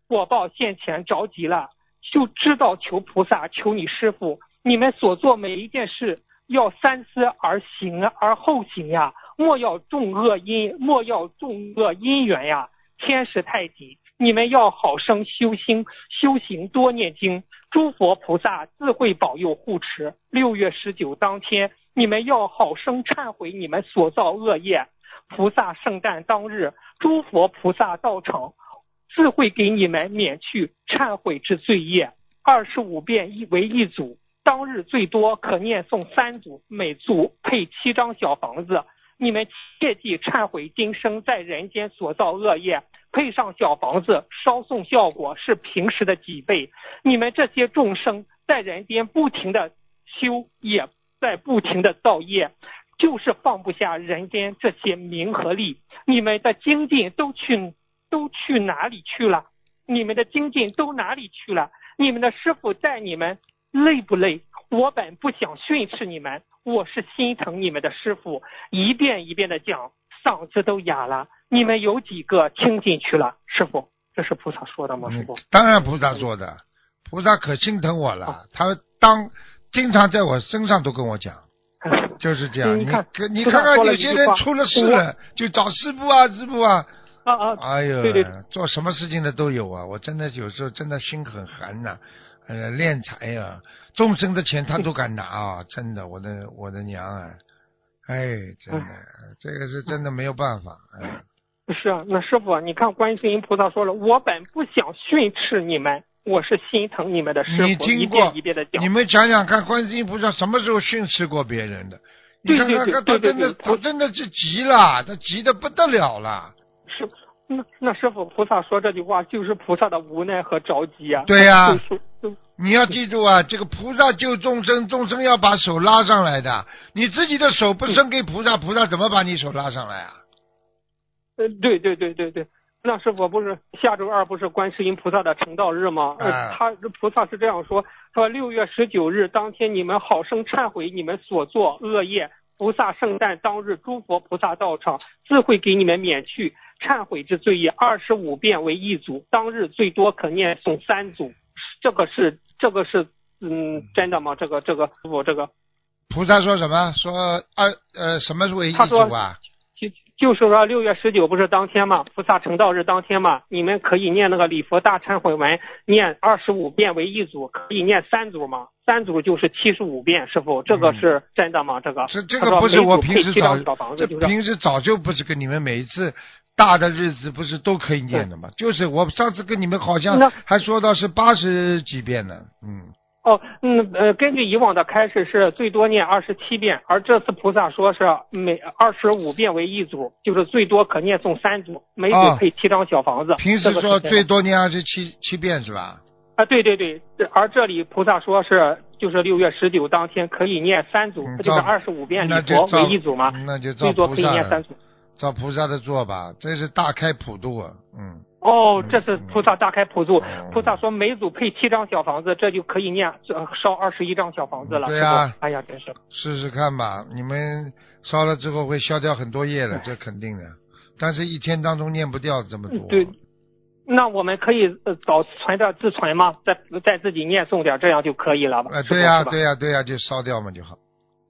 果报现前着急了，就知道求菩萨，求你师傅，你们所做每一件事要三思而行而后行呀，莫要种恶因，莫要种恶因缘呀。天时太急，你们要好生修心，修行多念经，诸佛菩萨自会保佑护持。六月十九当天，你们要好生忏悔你们所造恶业。菩萨圣诞当日，诸佛菩萨到场，自会给你们免去忏悔之罪业。二十五遍一为一组，当日最多可念诵三组，每组配七张小房子。你们切记忏悔今生在人间所造恶业，配上小房子烧送效果是平时的几倍。你们这些众生在人间不停的修，也在不停的造业，就是放不下人间这些名和利。你们的精进都去都去哪里去了？你们的精进都哪里去了？你们的师傅带你们累不累？我本不想训斥你们，我是心疼你们的师傅，一遍一遍的讲，嗓子都哑了。你们有几个听进去了？师傅，这是菩萨说的吗？师傅，当然菩萨说的，菩萨可心疼我了，他当经常在我身上都跟我讲，(laughs) 就是这样。你看你看看有些人出了事了，就找师傅啊，师傅啊。啊啊，哎呦，对对做什么事情的都有啊！我真的有时候真的心很寒呐、呃，敛财呀、众生的钱他都敢拿啊！(laughs) 真的，我的我的娘啊！哎，真的，这个是真的没有办法。哎，是啊，那师傅，你看观世音菩萨说了，我本不想训斥你们，我是心疼你们的师你傅，一听过遍一遍的讲你。们想想看，观世音菩萨什么时候训斥过别人的？你看看看，他真的对他真的是急了，他急得不得了了。是，那那师傅菩萨说这句话，就是菩萨的无奈和着急啊。对呀 (laughs) 你要记住啊，这个菩萨救众生，众生要把手拉上来的。你自己的手不伸给菩萨，菩萨怎么把你手拉上来啊？呃，对对对对对，那师傅不是下周二不是观世音菩萨的成道日吗？哎呃，他菩萨是这样说，说六月十九日当天，你们好生忏悔你们所作恶业。菩萨圣诞当日，诸佛菩萨到场，自会给你们免去忏悔之罪业，二十五遍为一组，当日最多可念诵三组。这个是这个是嗯真的吗？这个这个师傅这个菩萨说什么？说二呃什么为一组啊？就就是说六月十九不是当天嘛，菩萨成道日当天嘛，你们可以念那个礼佛大忏悔文，念二十五遍为一组，可以念三组嘛，三组就是七十五遍，师傅，这个是真的吗？这个这这个不是我平时配七张早小房子，就是这平时早就不是跟你们每一次大的日子不是都可以念的吗？就是我上次跟你们好像还说到是八十几遍呢，嗯。哦，嗯呃，根据以往的开始是最多念二十七遍，而这次菩萨说是每二十五遍为一组，就是最多可念诵三组，每组哦配七张小房子。平时说最多念二十七七遍是吧？啊，对对对，这而这里菩萨说是就是六月十九当天可以念三组，嗯不就是照二十五遍礼佛为一组嘛？那就最多可以念三组。照菩萨的做吧，这是大开普度啊，嗯。哦，这是菩萨大开普度嗯，菩萨说每组配七张小房子，这就可以念烧二十一张小房子了。对啊哎呀，真是。试试看吧，你们烧了之后会消掉很多业了，这肯定的。但是一天当中念不掉这么多。嗯对那我们可以呃早存点自存吗？再再自己念诵点，这样就可以了吧？对呀、对呀、对呀、就烧掉嘛就好。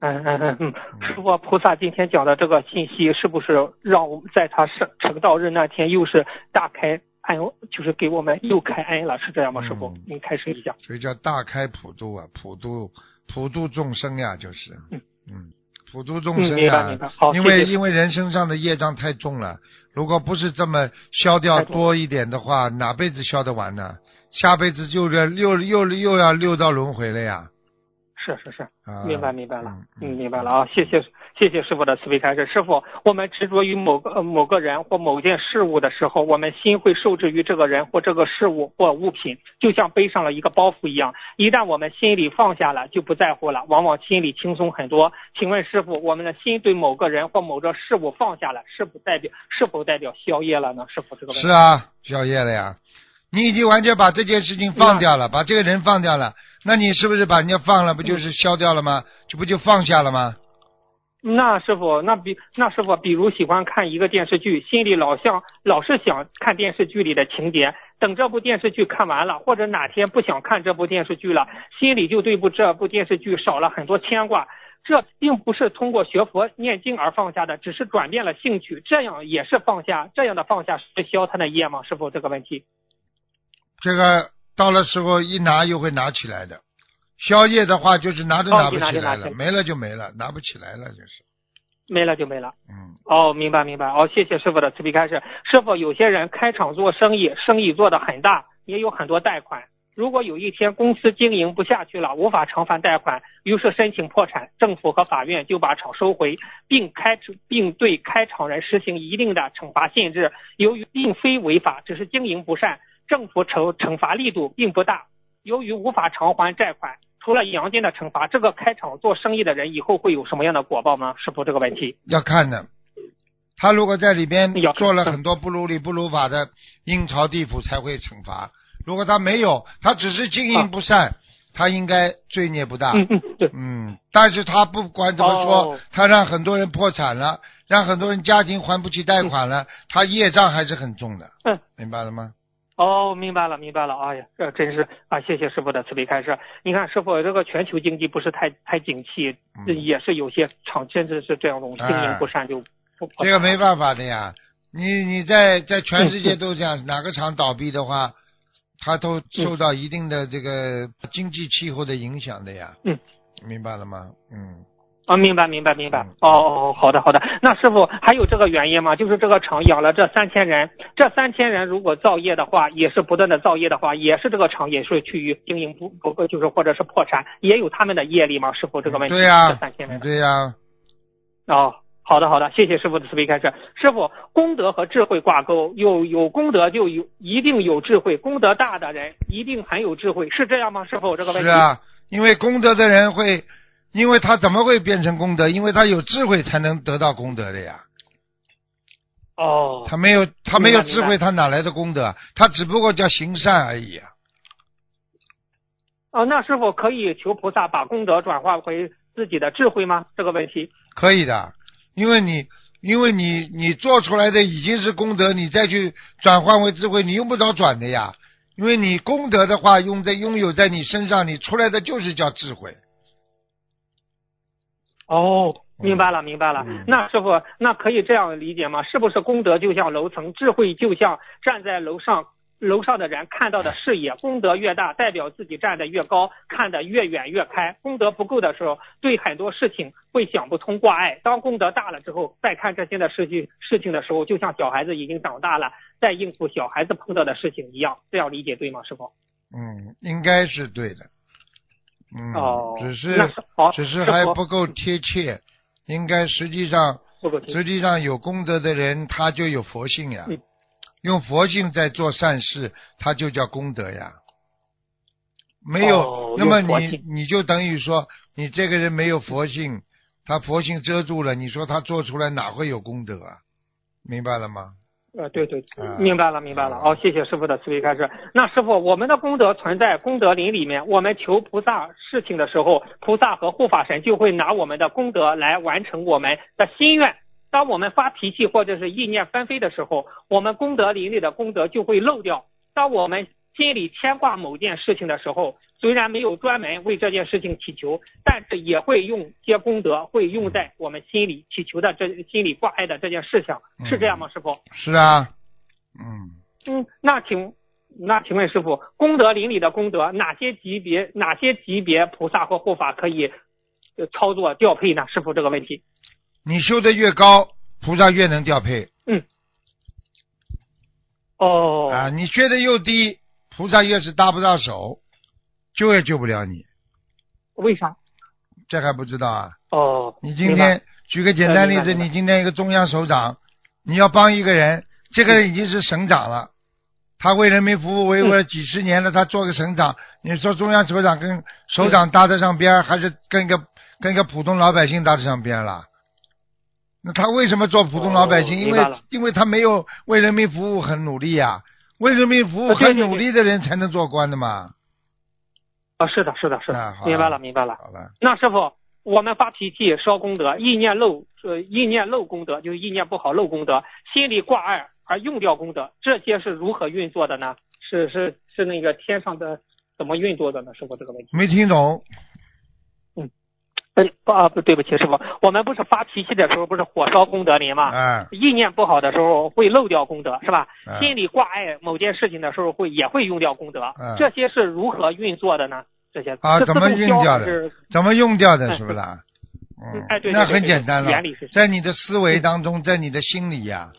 嗯嗯嗯嗯，师傅，菩萨今天讲的这个信息，是不是让我们在他成成道日那天又是大开恩，就是给我们又开恩了，是这样吗？师傅嗯，您开始一下。所以叫大开普度啊，普度普度众生呀，就是，嗯嗯，普度众嗯，生明白呀明白。好，因为因为人身上的业障太重了，如果不是这么消掉多一点的话，哪辈子消得完呢？下辈子就这又又又要六道轮回了呀！是是是，啊，明白明白了，嗯嗯，明白了啊，谢谢谢谢师傅的慈悲开示。师傅，我们执着于某个、呃某个人或某件事物的时候，我们心会受制于这个人或这个事物或物品，就像背上了一个包袱一样。一旦我们心里放下了，就不在乎了，往往心里轻松很多。请问师傅，我们的心对某个人或某个事物放下了，是否代表是否代表消业了呢？师傅这个问题是啊，消业了呀。你已经完全把这件事情放掉了，把这个人放掉了，那你是不是把人家放了，不就是消掉了吗？这不就放下了吗？那师傅，那比那师傅，比如喜欢看一个电视剧，心里老想老是想看电视剧里的情节，等这部电视剧看完了，或者哪天不想看这部电视剧了，心里就对不这部电视剧少了很多牵挂。这并不是通过学佛念经而放下的，只是转变了兴趣，这样也是放下。这样的放下是消他的业吗？师傅，这个问题。这个到了时候一拿又会拿起来的。宵夜的话就是拿着哦拿不起来了，没了就没了，拿不起来了就是。没了就没了。嗯，哦，明白明白。哦，谢谢师傅的慈悲开示。师傅，有些人开厂做生意，生意做得很大，也有很多贷款。如果有一天公司经营不下去了，无法偿还贷款，于是申请破产，政府和法院就把厂收回，并开并对开厂人实行一定的惩罚限制。由于并非违法，只是经营不善，政府惩惩罚力度并不大。由于无法偿还债款，除了阳间的惩罚，这个开厂做生意的人以后会有什么样的果报吗？师傅，这个问题要看的。他如果在里边做了很多不如理不如法的，阴曹地府才会惩罚。如果他没有，他只是经营不善，他应该罪孽不大。嗯嗯，对，嗯，但是他不管怎么说，哦他让很多人破产了，让很多人家庭还不起贷款了，他业障还是很重的。嗯，明白了吗？哦，明白了，明白了。哎呀，这真是啊，谢谢师傅的慈悲开示。你看，师傅这个全球经济不是太太景气，也是有些厂真的是这样种经营不善就这个没。办法的呀。你你在在全世界嗯都这样，哪个厂倒闭的话，它都受到一定的这个经济气候的影响的呀。嗯，明白了吗？嗯，啊，明白明白明白哦哦，好的好的。那师傅还有这个原因吗？就是这个厂养了这三千人，这三千人如果造业的话，也是不断的造业的话，也是这个厂也是趋于经营不不就是或者是破产，也有他们的业力吗？师傅这个问题。对呀这三千人。对呀，哦，好的好的，谢谢师傅的慈悲开示。师傅，功德和智慧挂钩，有有功德就有一定有智慧，功德大的人一定很有智慧，是这样吗？师傅这个问题。是啊，因为功德的人会，因为他怎么会变成功德？因为他有智慧才能得到功德的呀。哦，他没有，他没有智慧，他哪来的功德？他只不过叫行善而已啊。哦，那师傅可以求菩萨把功德转化回自己的智慧吗？这个问题。可以的，因为你，因为你，你做出来的已经是功德，你再去转换为智慧，你用不着转的呀。因为你功德的话，用在拥有在你身上，你出来的就是叫智慧。哦，明白了，明白了。嗯那师傅，那可以这样理解吗？是不是功德就像楼层，智慧就像站在楼上楼上的人看到的视野？功德越大，代表自己站得越高，看得越远越开。功德不够的时候，对很多事情会想不通挂碍。当功德大了之后，再看这些的事情事情的时候，就像小孩子已经长大了，在应付小孩子碰到的事情一样。这样理解对吗，师傅？嗯，应该是对的。嗯，哦，只是好，只是还不够贴切。应该实际上，实际上有功德的人，他就有佛性呀。嗯用佛性在做善事，他就叫功德呀。没有，哦那么你你就等于说，你这个人没有佛性，他佛性遮住了，你说他做出来哪会有功德啊？明白了吗？呃，对对，啊明白了，明白了。哦，谢谢师傅的慈悲开示。那师傅，我们的功德存在功德林里面，我们求菩萨事情的时候，菩萨和护法神就会拿我们的功德来完成我们的心愿。当我们发脾气或者是意念纷飞的时候，我们功德林里的功德就会漏掉。当我们心里牵挂某件事情的时候，虽然没有专门为这件事情祈求，但是也会用些功德会用在我们心里祈求的这心里挂碍的这件事情，是这样吗，师傅？是啊，嗯，嗯，那请那请问师傅，功德林里的功德，哪些级别哪些级别菩萨或护法可以呃操作调配呢？师傅这个问题。你修的越高，菩萨越能调配嗯哦，啊。你学的又低，菩萨越是搭不到手，救也救不了你。为啥？这还不知道啊？哦，你今天举个简单例子，你今天一个中央首长，你要帮一个人，这个人已经是省长了，他为人民服务为了几十年了，他做个省长，你说中央首长跟首长搭得上边儿，还是跟一个跟一个普通老百姓搭得上边儿了？那他为什么做普通老百姓？因为因为他没有为人民服务很努力呀、为人民服务很努力的人才能做官的嘛。啊，是的，是的，是的，啊明白了，明白了。好了，那师傅，我们发脾气烧功德，意念漏呃意念漏功德，就是意念不好漏功德，心里挂碍而用掉功德，这些是如何运作的呢？是是是那个天上的怎么运作的呢？师傅这个问题。没听懂？呃不啊不对不起师傅，我们不是发脾气的时候不是火烧功德林吗？嗯意念不好的时候会漏掉功德，是吧？啊心里挂碍某件事情的时候会也会用掉功德，嗯这些是如何运作的呢？这些啊，怎么自动消运掉的？怎么用掉的？嗯是不是啦？嗯，哎，对，那很简单了原理是，在你的思维当中，在你的心里呀、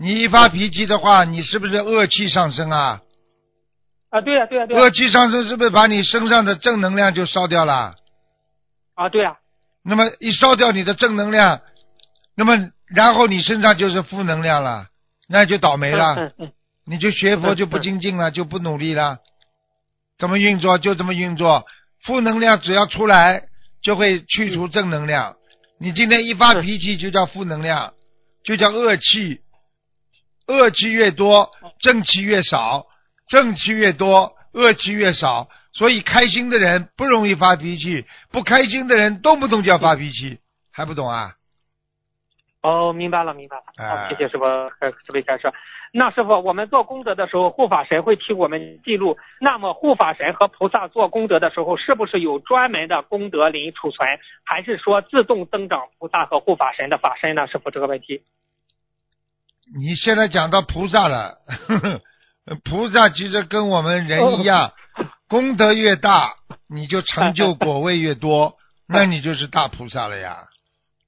你一发脾气的话，你是不是恶气上升啊？啊，对呀、对呀、对呀、恶气上升是不是把你身上的正能量就烧掉了？啊，对啊、那么一烧掉你的正能量，那么然后你身上就是负能量了，那就倒霉了。嗯嗯你就学佛就不精进了，就不努力了。怎么运作就这么运作，负能量只要出来就会去除正能量。你今天一发脾气就叫负能量，就叫恶气，恶气越多，正气越少，正气越多，恶气越少。所以开心的人不容易发脾气，不开心的人动不动就要发脾气，还不懂啊？哦，明白了，明白了。哎好，谢谢师傅，呃慈悲开示。那师傅，我们做功德的时候，护法神会替我们记录。那么护法神和菩萨做功德的时候，是不是有专门的功德林储存，还是说自动增长菩萨和护法神的法身呢？师傅这个问题。你现在讲到菩萨了，呵 (laughs) 呵菩萨其实跟我们人一样，功德越大，你就成就果位越多，(laughs) 那你就是大菩萨了呀。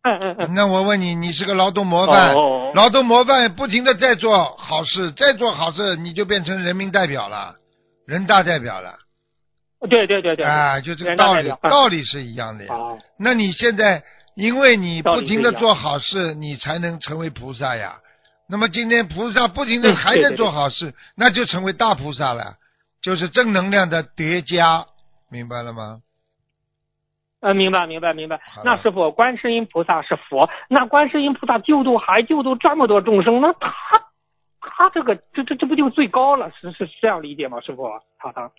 嗯嗯嗯。那我问你，你是个劳动模范，哦劳动模范不停的在做好事，再做好事，你就变成人民代表了，人大代表了，对对对对。啊，就这个道理道理是一样的呀。哦那你现在因为你不停的做好事，你才能成为菩萨呀。那么今天菩萨不停的嗯还在对对对做好事，那就成为大菩萨了，就是正能量的叠加，明白了吗？呃，明白明白明白。那师傅，观世音菩萨是佛，那观世音菩萨救度还救度这么多众生，那他他这个这这这不就最高了？是是这样理解吗？师傅，他他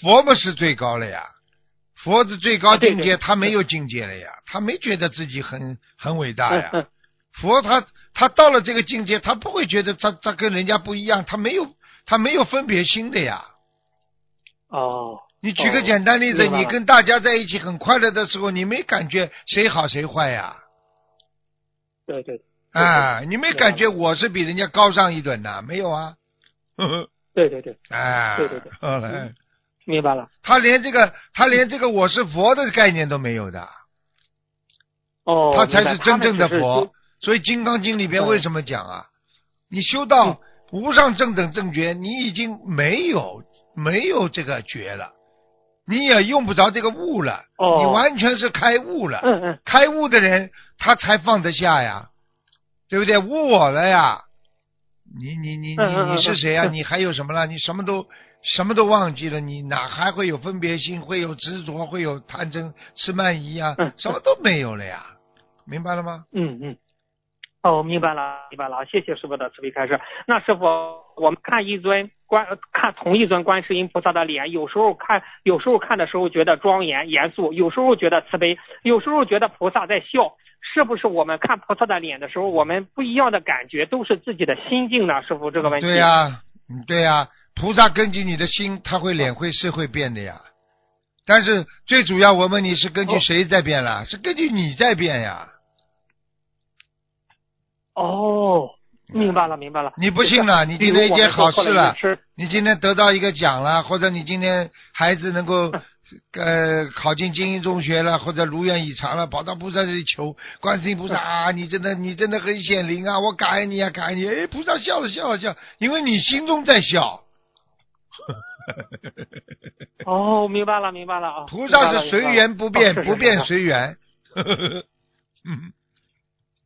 佛不是最高了呀，佛是最高境界，啊对对他没有境界了呀，他没觉得自己很很伟大呀。嗯嗯佛他他到了这个境界，他不会觉得他他跟人家不一样，他没有他没有分别心的呀。哦你举个简单例子，你跟大家在一起很快乐的时候，你没感觉谁好谁坏呀？对对啊，你没感觉我是比人家高尚一等的？没有啊。呵 (laughs) 呵对对对，啊，对对对后来明白了。他连这个他连这个我是佛的概念都没有的，哦，他才是真正的。佛。所以《金刚经》里边嗯为什么讲啊？你修到无上正等正觉，你已经没有没有这个觉了，你也用不着这个悟了，哦你完全是开悟了。嗯嗯，开悟的人，他才放得下呀，对不对？悟我了呀，你你你你你是谁呀？嗯你还有什么了？你什么都什么都忘记了，你哪还会有分别心？会有执着？会有贪嗔痴慢疑呀嗯？什么都没有了呀，明白了吗？嗯嗯。哦，明白了，明白了，谢谢师傅的慈悲开示。那师傅，我们看一尊观，看同一尊观世音菩萨的脸，有时候看，有时候看的时候觉得庄严严肃，有时候觉得慈悲，有时候觉得菩萨在笑。是不是我们看菩萨的脸的时候，我们不一样的感觉都是自己的心境呢？师傅，这个问题。对呀、嗯对呀、菩萨根据你的心，他会脸会是会变的呀。但是最主要，我问你是根据哦谁在变啦？是根据你在变呀。哦，明白了，明白了。你不信了，你今天一件好事了你今天得到一个奖了，或者你今天孩子能够呃考进精英中学了，或者如愿以偿了，跑到菩萨这里求，观世音菩萨啊，你真的你真的很显灵啊，我感恩你啊，感恩你，哎，菩萨笑了笑了笑，因为你心中在笑。(laughs) 哦，明白了，明白了啊。菩萨是随缘不变，不变。随缘。嗯，(laughs)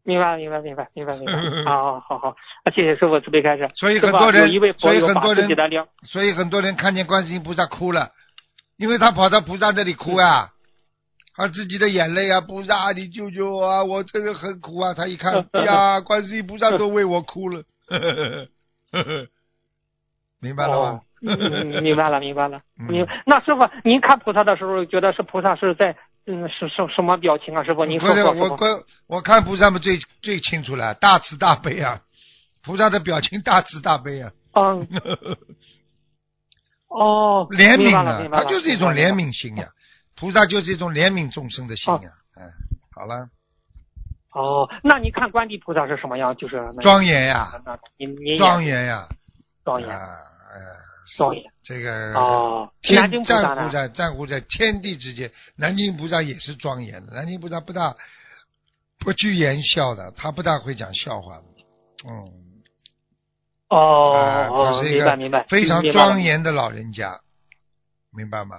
明白，明白，明白，明白，明白。好好谢谢师傅慈悲开示。所以很多人所以很多人所以很多人看见观世音菩萨哭了，因为他跑到菩萨这里哭啊，他自己的眼泪啊，菩萨你救救我啊，我这个很苦啊。他一看 (laughs) 呀，观世音菩萨都为我哭了，(laughs) 明白了明白了，明白了。嗯明那师傅，您看菩萨的时候，觉得是菩萨是在嗯是什什么表情啊？师傅，您不是。我我我看菩萨们最最清楚了，大慈大悲啊，菩萨的表情大慈大悲啊，嗯 (laughs) 哦，怜悯啊他就是一种怜。悯心呀，菩萨就是一种怜悯众生的心呀，嗯，好了，哦，那你看观地菩萨是什么样？就是庄严呀，那您您也庄严呀，庄严呀，庄严。这个哦，天南京菩萨呢？在战乎在天地之间，南京菩萨也是庄严的。南京菩萨不大不拘言笑的，他不大会讲笑话的。嗯，哦他，是一个明白明白，非常庄。严的老人家，明白吗？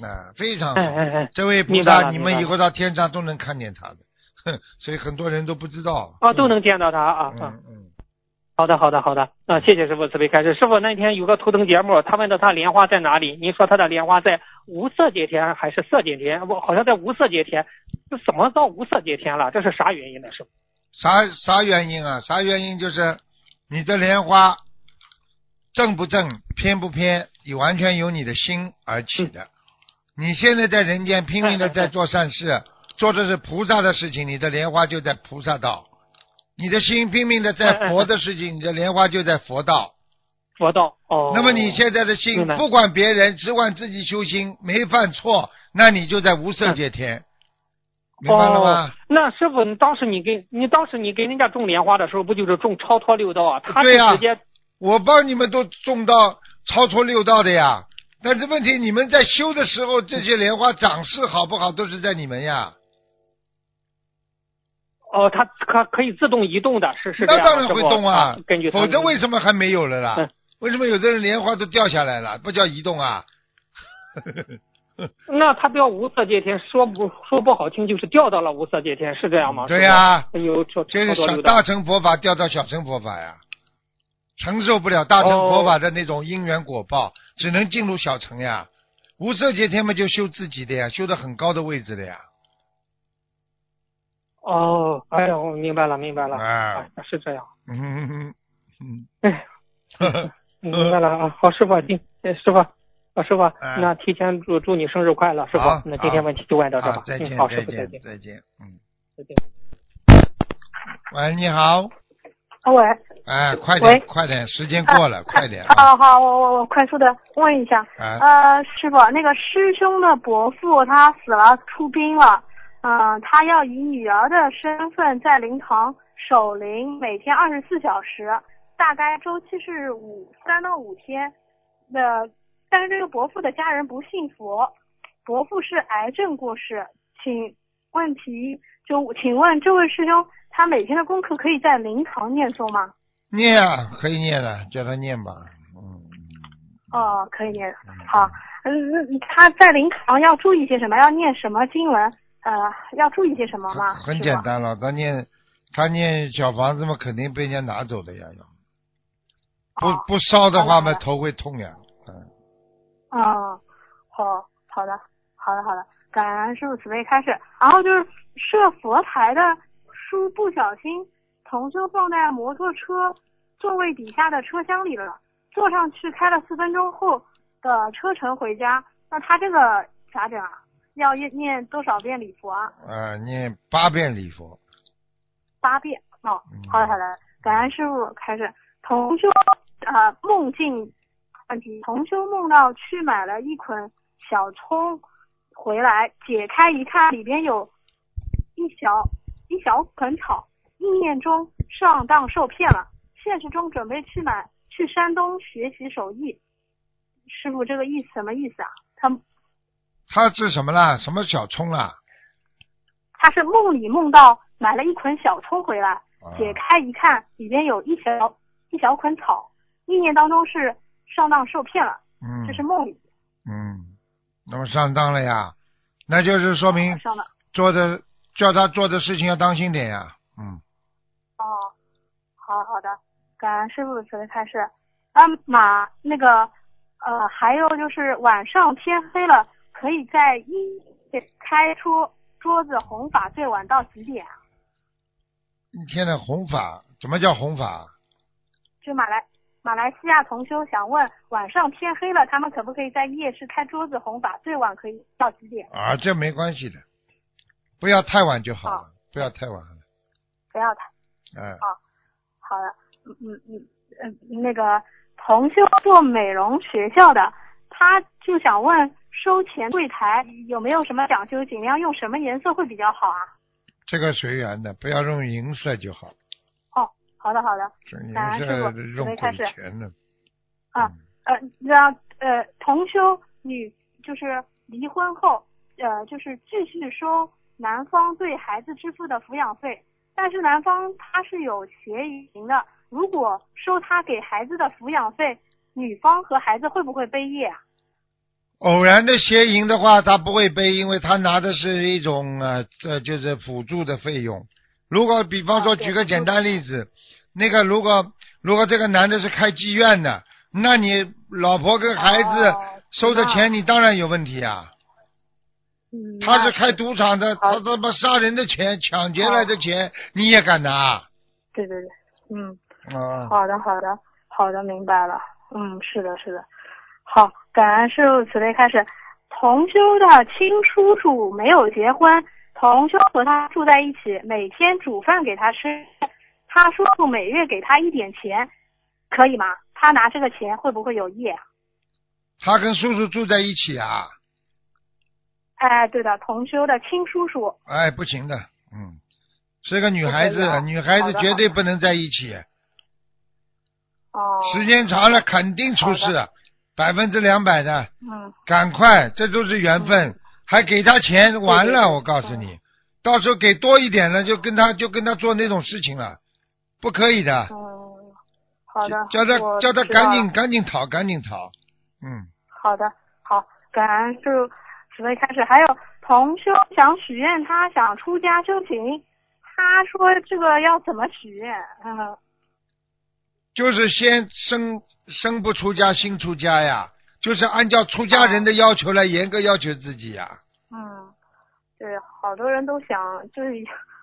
啊，非常好。哎哎哎，这位菩萨，你们以后到天上都能看见他的，哼，所以很多人都不知道。哦，都能见到他啊啊。嗯嗯，好的，好的，好的。啊，谢谢师傅慈悲开示。师傅那天有个图腾节目，他问到他莲花在哪里，您说他的莲花在无色界天还是色界天？我，好像在无色界天。这怎么到无色界天了？这是啥原因呢？师傅？啥啥原因啊？啥原因？就是你的莲花正不正、偏不偏，你完全由你的心而起的。你现在在人间拼命的在做善事，做的是菩萨的事情，你的莲花就在菩萨道；你的心拼命的在佛的事情，(laughs) 你的莲花就在佛道。佛道哦。那么你现在的心不管别人，只管自己修心，没犯错，那你就在无色界天，明白了吗哦？那师傅，你当时你给你当时你给人家种莲花的时候，不就是种超脱六道啊？他是对呀直接我帮你们都种到超脱六道的呀，但是问题你们在修的时候，这些莲花长势好不好，都是在你们呀。哦，它可可以自动移动的，是是这样。那当然会动啊根据，否则为什么还没有了啦嗯？为什么有的人莲花都掉下来了，不叫移动啊？(laughs) 那他掉无色界天，说不说不好听，就是掉到了无色界天，是这样吗？对呀、有超这是小大乘佛法掉到小乘佛法呀，承受不了大乘佛法的那种因缘果报，只能进入小乘呀。无色界天嘛，就修自己的呀，修的很高的位置的呀。哦，哎呀，我明白了，明白了，啊哎，是这样，嗯嗯嗯嗯哎，(laughs) 嗯，明白了啊。好，师傅，今哎师傅，啊师傅，哎那提前祝祝你生日快乐，师傅。那今天问题就问到这吧。，再见嗯，好，师傅再见，再见，嗯。再见。喂，你好，喂，哎，快喂点快点，时间过了，快点啊！好好，我我我快速的问一下，啊，呃，师傅，那个师兄的伯父他死了，出殡了，嗯、他要以女儿的身份在灵堂守灵，每天二十四小时，大概周期是五三到五天。的，但是这个伯父的家人不信佛，伯父是癌症过世，请问题就请问这位师兄，他每天的功课可以在灵堂念诵吗？念啊，可以念的，叫他念吧。嗯，哦，可以念。好，嗯，那他在灵堂要注意些什么？要念什么经文？呃，要注意些什么吗？很很简单了，他念他念小房子嘛，肯定被人家拿走的呀，要不哦不烧的话嘛，头会痛呀。嗯，哦，好好的，好的好的，感恩师傅慈悲开始。然后就是设佛台的书不小心同修放在摩托车座位底下的车厢里了，坐上去开了四分钟后的车程回家。那他这个咋整啊？要念念多少遍礼佛啊？啊，念八遍礼佛。八遍哦嗯。好的好的，感恩师傅开始。同修啊、梦境问题，同修梦到去买了一捆小葱回来，解开一看，里边有一小一小捆草，意念中上当受骗了，现实中准备去买去山东学习手艺。师傅，这个意思什么意思啊？他他是什么啦？什么小葱啦？他是梦里梦到买了一捆小葱回来，啊解开一看，里边有一小一小捆草，意念当中是上当受骗了，嗯这是梦里嗯，那么上当了呀，那就是说明上当。做的叫他做的事情要当心点呀。嗯，哦，好好的，感恩师傅的慈悲开示。啊，马那个呃，还有就是晚上天黑了，可以在一开出桌子弘法最晚到几点啊？一天的弘法，怎么叫弘法？就马来马来西亚同修想问，晚上天黑了，他们可不可以在夜市开桌子弘法？最晚可以到几点？啊，这没关系的，不要太晚就好了，不要太晚了。不要太哎、好的。嗯嗯嗯嗯，那个同修做美容学校的，他就想问，收钱柜台有没有什么讲究？尽量用什么颜色会比较好啊？这个随缘的，不要用银色就好，哦，好的好的。这银感恩师色傅用鬼准备开始钱呢。啊，呃，那呃同修女就是离婚后，呃，就是继续收男方对孩子支付的抚养费，但是男方他是有协议的，如果收他给孩子的抚养费，女方和孩子会不会背业啊？偶然的邪淫的话，他不会背，因为他拿的是一种呃，这就是辅助的费用。如果比方说，举个简单例子，那个如果如果这个男的是开妓院的，那你老婆跟孩子哦收的钱，你当然有问题啊。嗯，他是开赌场的，他他妈杀人的钱、抢劫来的钱，你也敢拿？对对对，嗯。啊，好的，好的，好的，明白了。嗯，是的，是的。好，感恩师傅慈悲开始。同修的亲叔叔没有结婚，同修和他住在一起，每天煮饭给他吃。他叔叔每月给他一点钱，可以吗？他拿这个钱会不会有业啊？他跟叔叔住在一起啊？哎，对的，同修的亲叔叔。哎，不行的，嗯，是个女孩子，女孩子绝对不能在一起。哦。时间长了肯定出事好，百分之两百的，嗯，赶快，这都是缘分，还给他钱，完了，我告诉你，到时候给多一点了，就跟他就跟他做那种事情了，不可以的，嗯，好的。叫他叫他赶紧赶紧逃，赶紧逃，嗯，好的，好，感恩就准备开始。还有同修想许愿，他想出家修行，他说这个要怎么许愿？嗯，就是先生生不出家，心出家呀，就是按照出家人的要求来严格要求自己呀，嗯，对，好多人都想，就是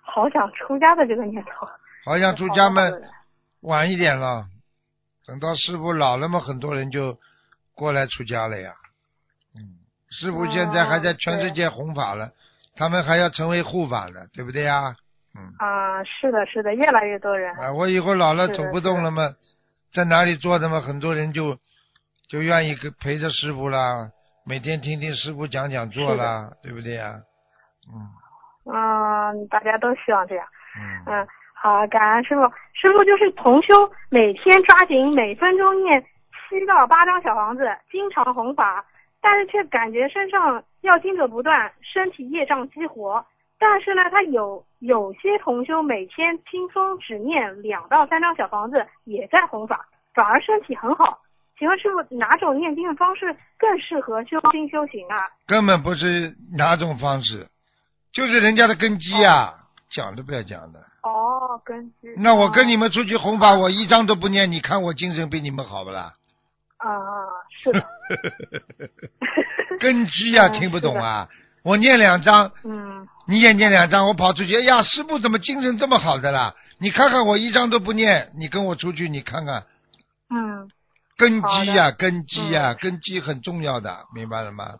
好想出家的这个念头。好想出家们好多人晚一点了，等到师傅老了嘛，很多人就过来出家了呀。嗯，师傅现在还在全世界弘法了，他们还要成为护法呢，对不对呀？嗯，啊、是的，是的，越来越多人。啊，我以后老了走不动了嘛，在哪里做的嘛，很多人就就愿意跟陪着师傅啦，每天听听师傅讲讲座啦，对不对呀？嗯嗯，大家都希望这样。嗯，嗯，好，感恩师傅。师傅就是同修，每天抓紧每分钟念七到八张小房子，经常弘法，但是却感觉身上要经者不断，身体业障激活。但是呢，他有有些同修每天轻松只念两到三张小房子，也在弘法，反而身体很好。请问师傅，哪种念经的方式更适合修心修行啊？根本不是哪种方式，就是人家的根基呀、讲都不要讲的。哦，根基那我跟你们出去弘法，我一张都不念，你看我精神比你们好不啦？啊、是的，(laughs) (laughs) 根基呀、嗯听不懂啊！我念两张，嗯。你也念两张，我跑出去，哎呀，师傅怎么精神这么好的啦？你看看我一张都不念，你跟我出去，你看看嗯，根基呀、根基呀、根基很重要的，明白了吗？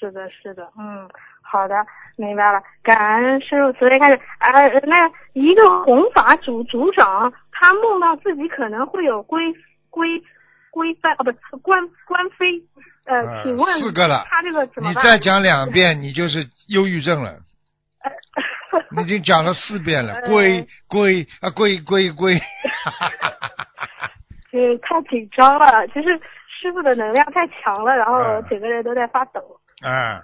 是的，是的，嗯，好的，明白了。感恩师傅慈悲开始。呃，那一个弘法组组长，他梦到自己可能会有归归归翻哦，不官官非。呃，呃请问四个了他这个怎么办？你再讲两遍，你就是忧郁症了。呃你已经讲了四遍了，(laughs) 呃归归啊归归归，就是 (laughs) 太紧张了，就是师傅的能量太强了，然后嗯整个人都在发抖。啊，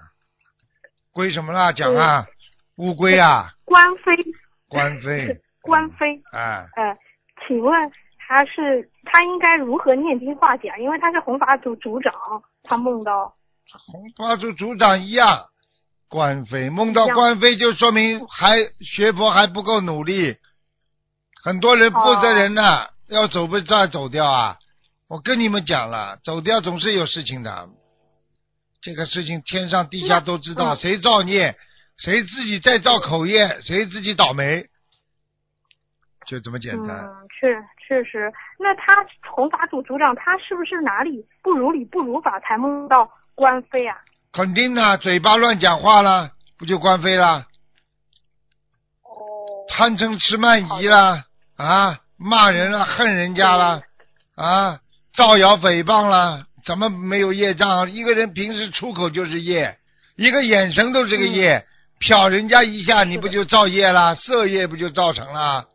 龟什么啦？讲啊，乌龟啊，官非，官非，官非。啊，呃，请问他是他应该如何念经化解啊？因为他是弘法组组长，他梦到红法组组长一样，官非梦到官非，就说明还学佛还不够努力。很多人负责人呐、要走不再走掉啊！我跟你们讲了，走掉总是有事情的。这个事情天上地下都知道，嗯谁造孽，谁自己再造口业，谁自己倒霉，就这么简单。嗯，确确实。那他弘法组组长，他是不是哪里不如理不如法，才梦到官非啊？肯定的，嘴巴乱讲话了，不就官非了？哦，贪嗔痴慢疑了，啊，骂人了，恨人家了，啊，造谣诽谤了，怎么没有业障？一个人平时出口就是业，一个眼神都是个业，瞟人家一下，你不就造业了？色业不就造成了？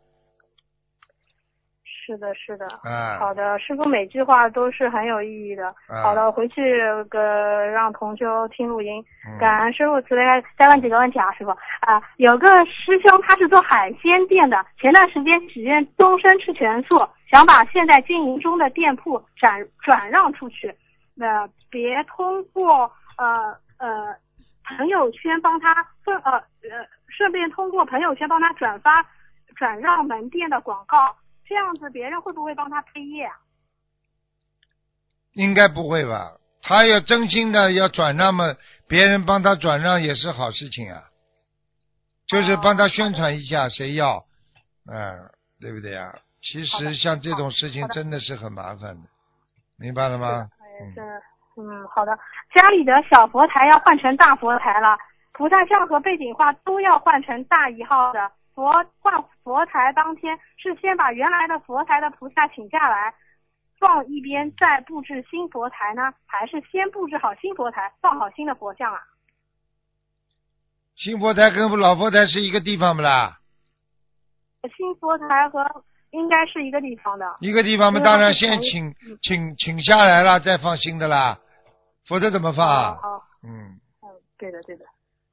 是的，是的。啊好的，师傅每句话都是很有意义的。啊好的，回去个让同修听录音。嗯感恩师傅慈悲，再问几个问题啊，师傅啊，有个师兄他是做海鲜店的，前段时间许愿终身吃全素，想把现在经营中的店铺转转让出去，呃，别通过呃呃朋友圈帮他顺呃呃顺便通过朋友圈帮他转发转让门店的广告，这样子别人会不会帮他配业啊？应该不会吧？他要真心的要转让嘛，别人帮他转让也是好事情啊，就是帮他宣传一下，谁要，嗯，对不对啊？其实像这种事情真的是很麻烦的，明白了吗？嗯，好的。家里的小佛台要换成大佛台了，菩萨像和背景画都要换成大一号的。佛换佛台当天是先把原来的佛台的菩萨请下来，放一边再布置新佛台呢，还是先布置好新佛台，放好新的佛像啊？新佛台跟老佛台是一个地方不啦？新佛台和应该是一个地方的。一个地方嘛，当然先请请请下来了，再放新的啦，否则怎么放啊？嗯，嗯，对的，对的。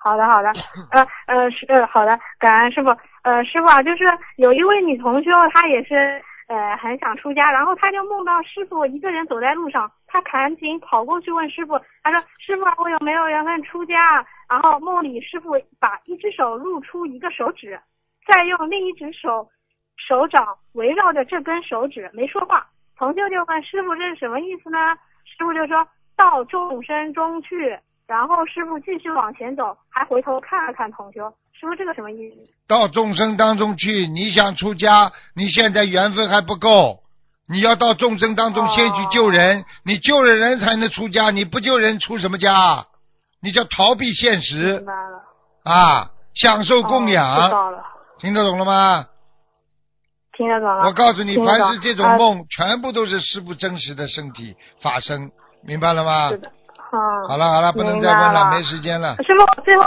好的，好的，(laughs) 呃呃是呃好的，感恩师傅。呃，师傅啊，就是有一位女同学，她也是呃很想出家，然后她就梦到师傅一个人走在路上，她赶紧跑过去问师傅，她说师傅啊，我有没有缘分出家啊？然后梦里师傅把一只手露出一个手指，再用另一只手手掌围绕着这根手指，没说话。同修就问师傅这是什么意思呢？师傅就说到众生中去。然后师傅继续往前走，还回头看了看同修，师傅这个什么意思？到众生当中去，你想出家，你现在缘分还不够，你要到众生当中先去救人，你救了人才能出家，你不救人出什么家？你叫逃避现实明白了，啊，享受供养，哦知道了，听得懂了吗？听得懂了。我告诉你，凡是这种呃梦，全部都是师傅真实的身体发生，明白了吗是？的，嗯。好了好了，不能明再问了，没时间了。师傅，最后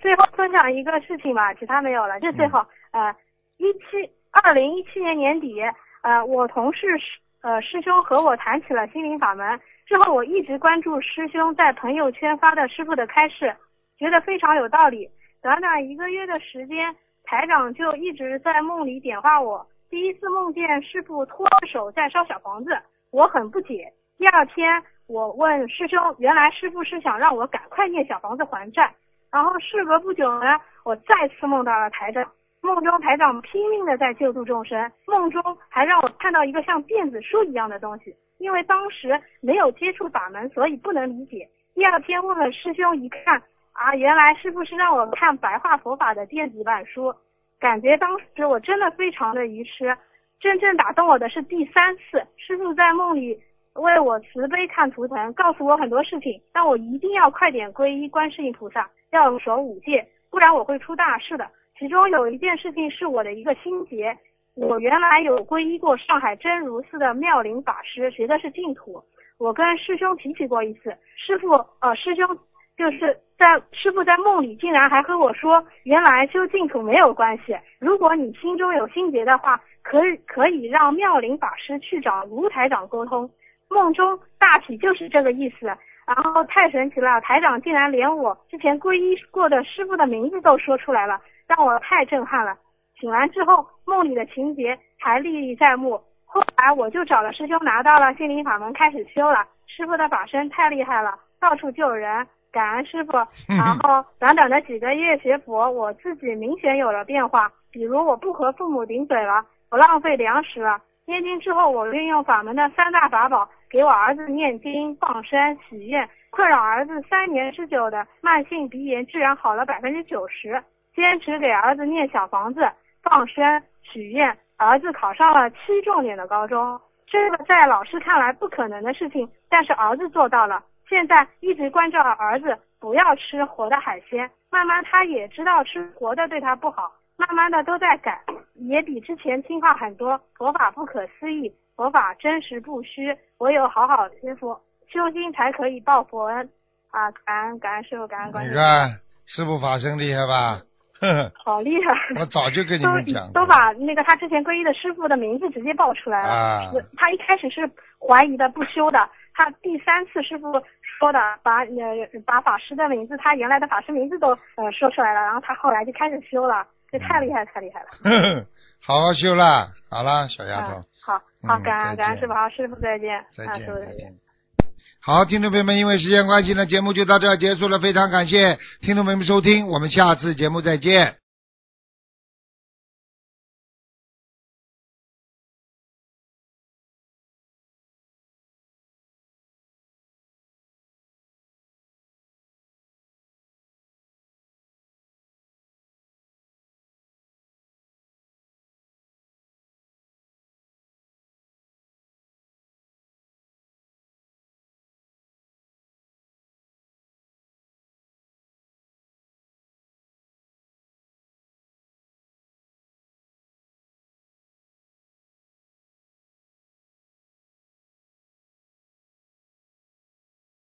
最后分享一个事情吧，其他没有了。就最后，呃，一七二零一七年年底，呃，我同事师呃师兄和我谈起了心灵法门，之后我一直关注师兄在朋友圈发的师傅的开示，觉得非常有道理。短短一个月的时间，台长就一直在梦里点化我。第一次梦见师傅托着手在烧小房子，我很不解。第二天，我问师兄，原来师傅是想让我赶快念小房子还债。然后事隔不久呢，我再次梦到了台长，梦中台长拼命的在救度众生，梦中还让我看到一个像电子书一样的东西。因为当时没有接触法门，所以不能理解。第二天问了师兄一看，啊，原来师傅是让我看白话佛法的电子版书，感觉当时我真的非常的愚痴。真正打动我的是第三次，师傅在梦里为我慈悲看图腾，告诉我很多事情，让我一定要快点皈依观世音菩萨，要守五戒，不然我会出大事的。其中有一件事情是我的一个心结，我原来有皈依过上海真如寺的妙龄法师，学的是净土。我跟师兄提起过一次，师傅呃师兄就是在师傅在梦里竟然还和我说，原来修净土没有关系，如果你心中有心结的话，可以可以让妙龄法师去找卢台长沟通。梦中大体就是这个意思。然后太神奇了，台长竟然连我之前皈依过的师傅的名字都说出来了，让我太震撼了。醒来之后，梦里的情节还历历在目。后来我就找了师兄，拿到了心灵法门，开始修了。师傅的法身太厉害了，到处救人，感恩师傅。(laughs) 然后短短的几个月学佛，我自己明显有了变化。比如我不和父母顶嘴了，不浪费粮食了。念经之后，我运用法门的三大法宝，给我儿子念经、放生、许愿，困扰儿子三年之久的慢性鼻炎居然好了百分之九十。坚持给儿子念小房子、放生、许愿，儿子考上了七重点的高中。这个在老师看来不可能的事情，但是儿子做到了。现在一直关照儿子不要吃活的海鲜，慢慢他也知道吃活的对他不好，慢慢的都在改，也比之前听话很多。佛法不可思议，佛法真实不虚，唯有好好学佛修心才可以报佛恩。啊，感恩感恩师傅，感恩观世音。你看师傅法身厉害吧？好厉害！我早就跟你们讲过都把那个他之前皈依的师傅的名字直接报出来了。啊他一开始是怀疑的不修的，他第三次师傅说的，把呃把法师的名字，他原来的法师名字都呃说出来了，然后他后来就开始修了，这太厉害太厉害了。呵呵，好好修啦。好啦，小丫头啊，，好好嗯感恩感恩师傅，好师傅再见，啊再见师傅再见。再见。好，听众朋友们，因为时间关系呢，节目就到这儿结束了。非常感谢听众朋友们收听，我们下次节目再见。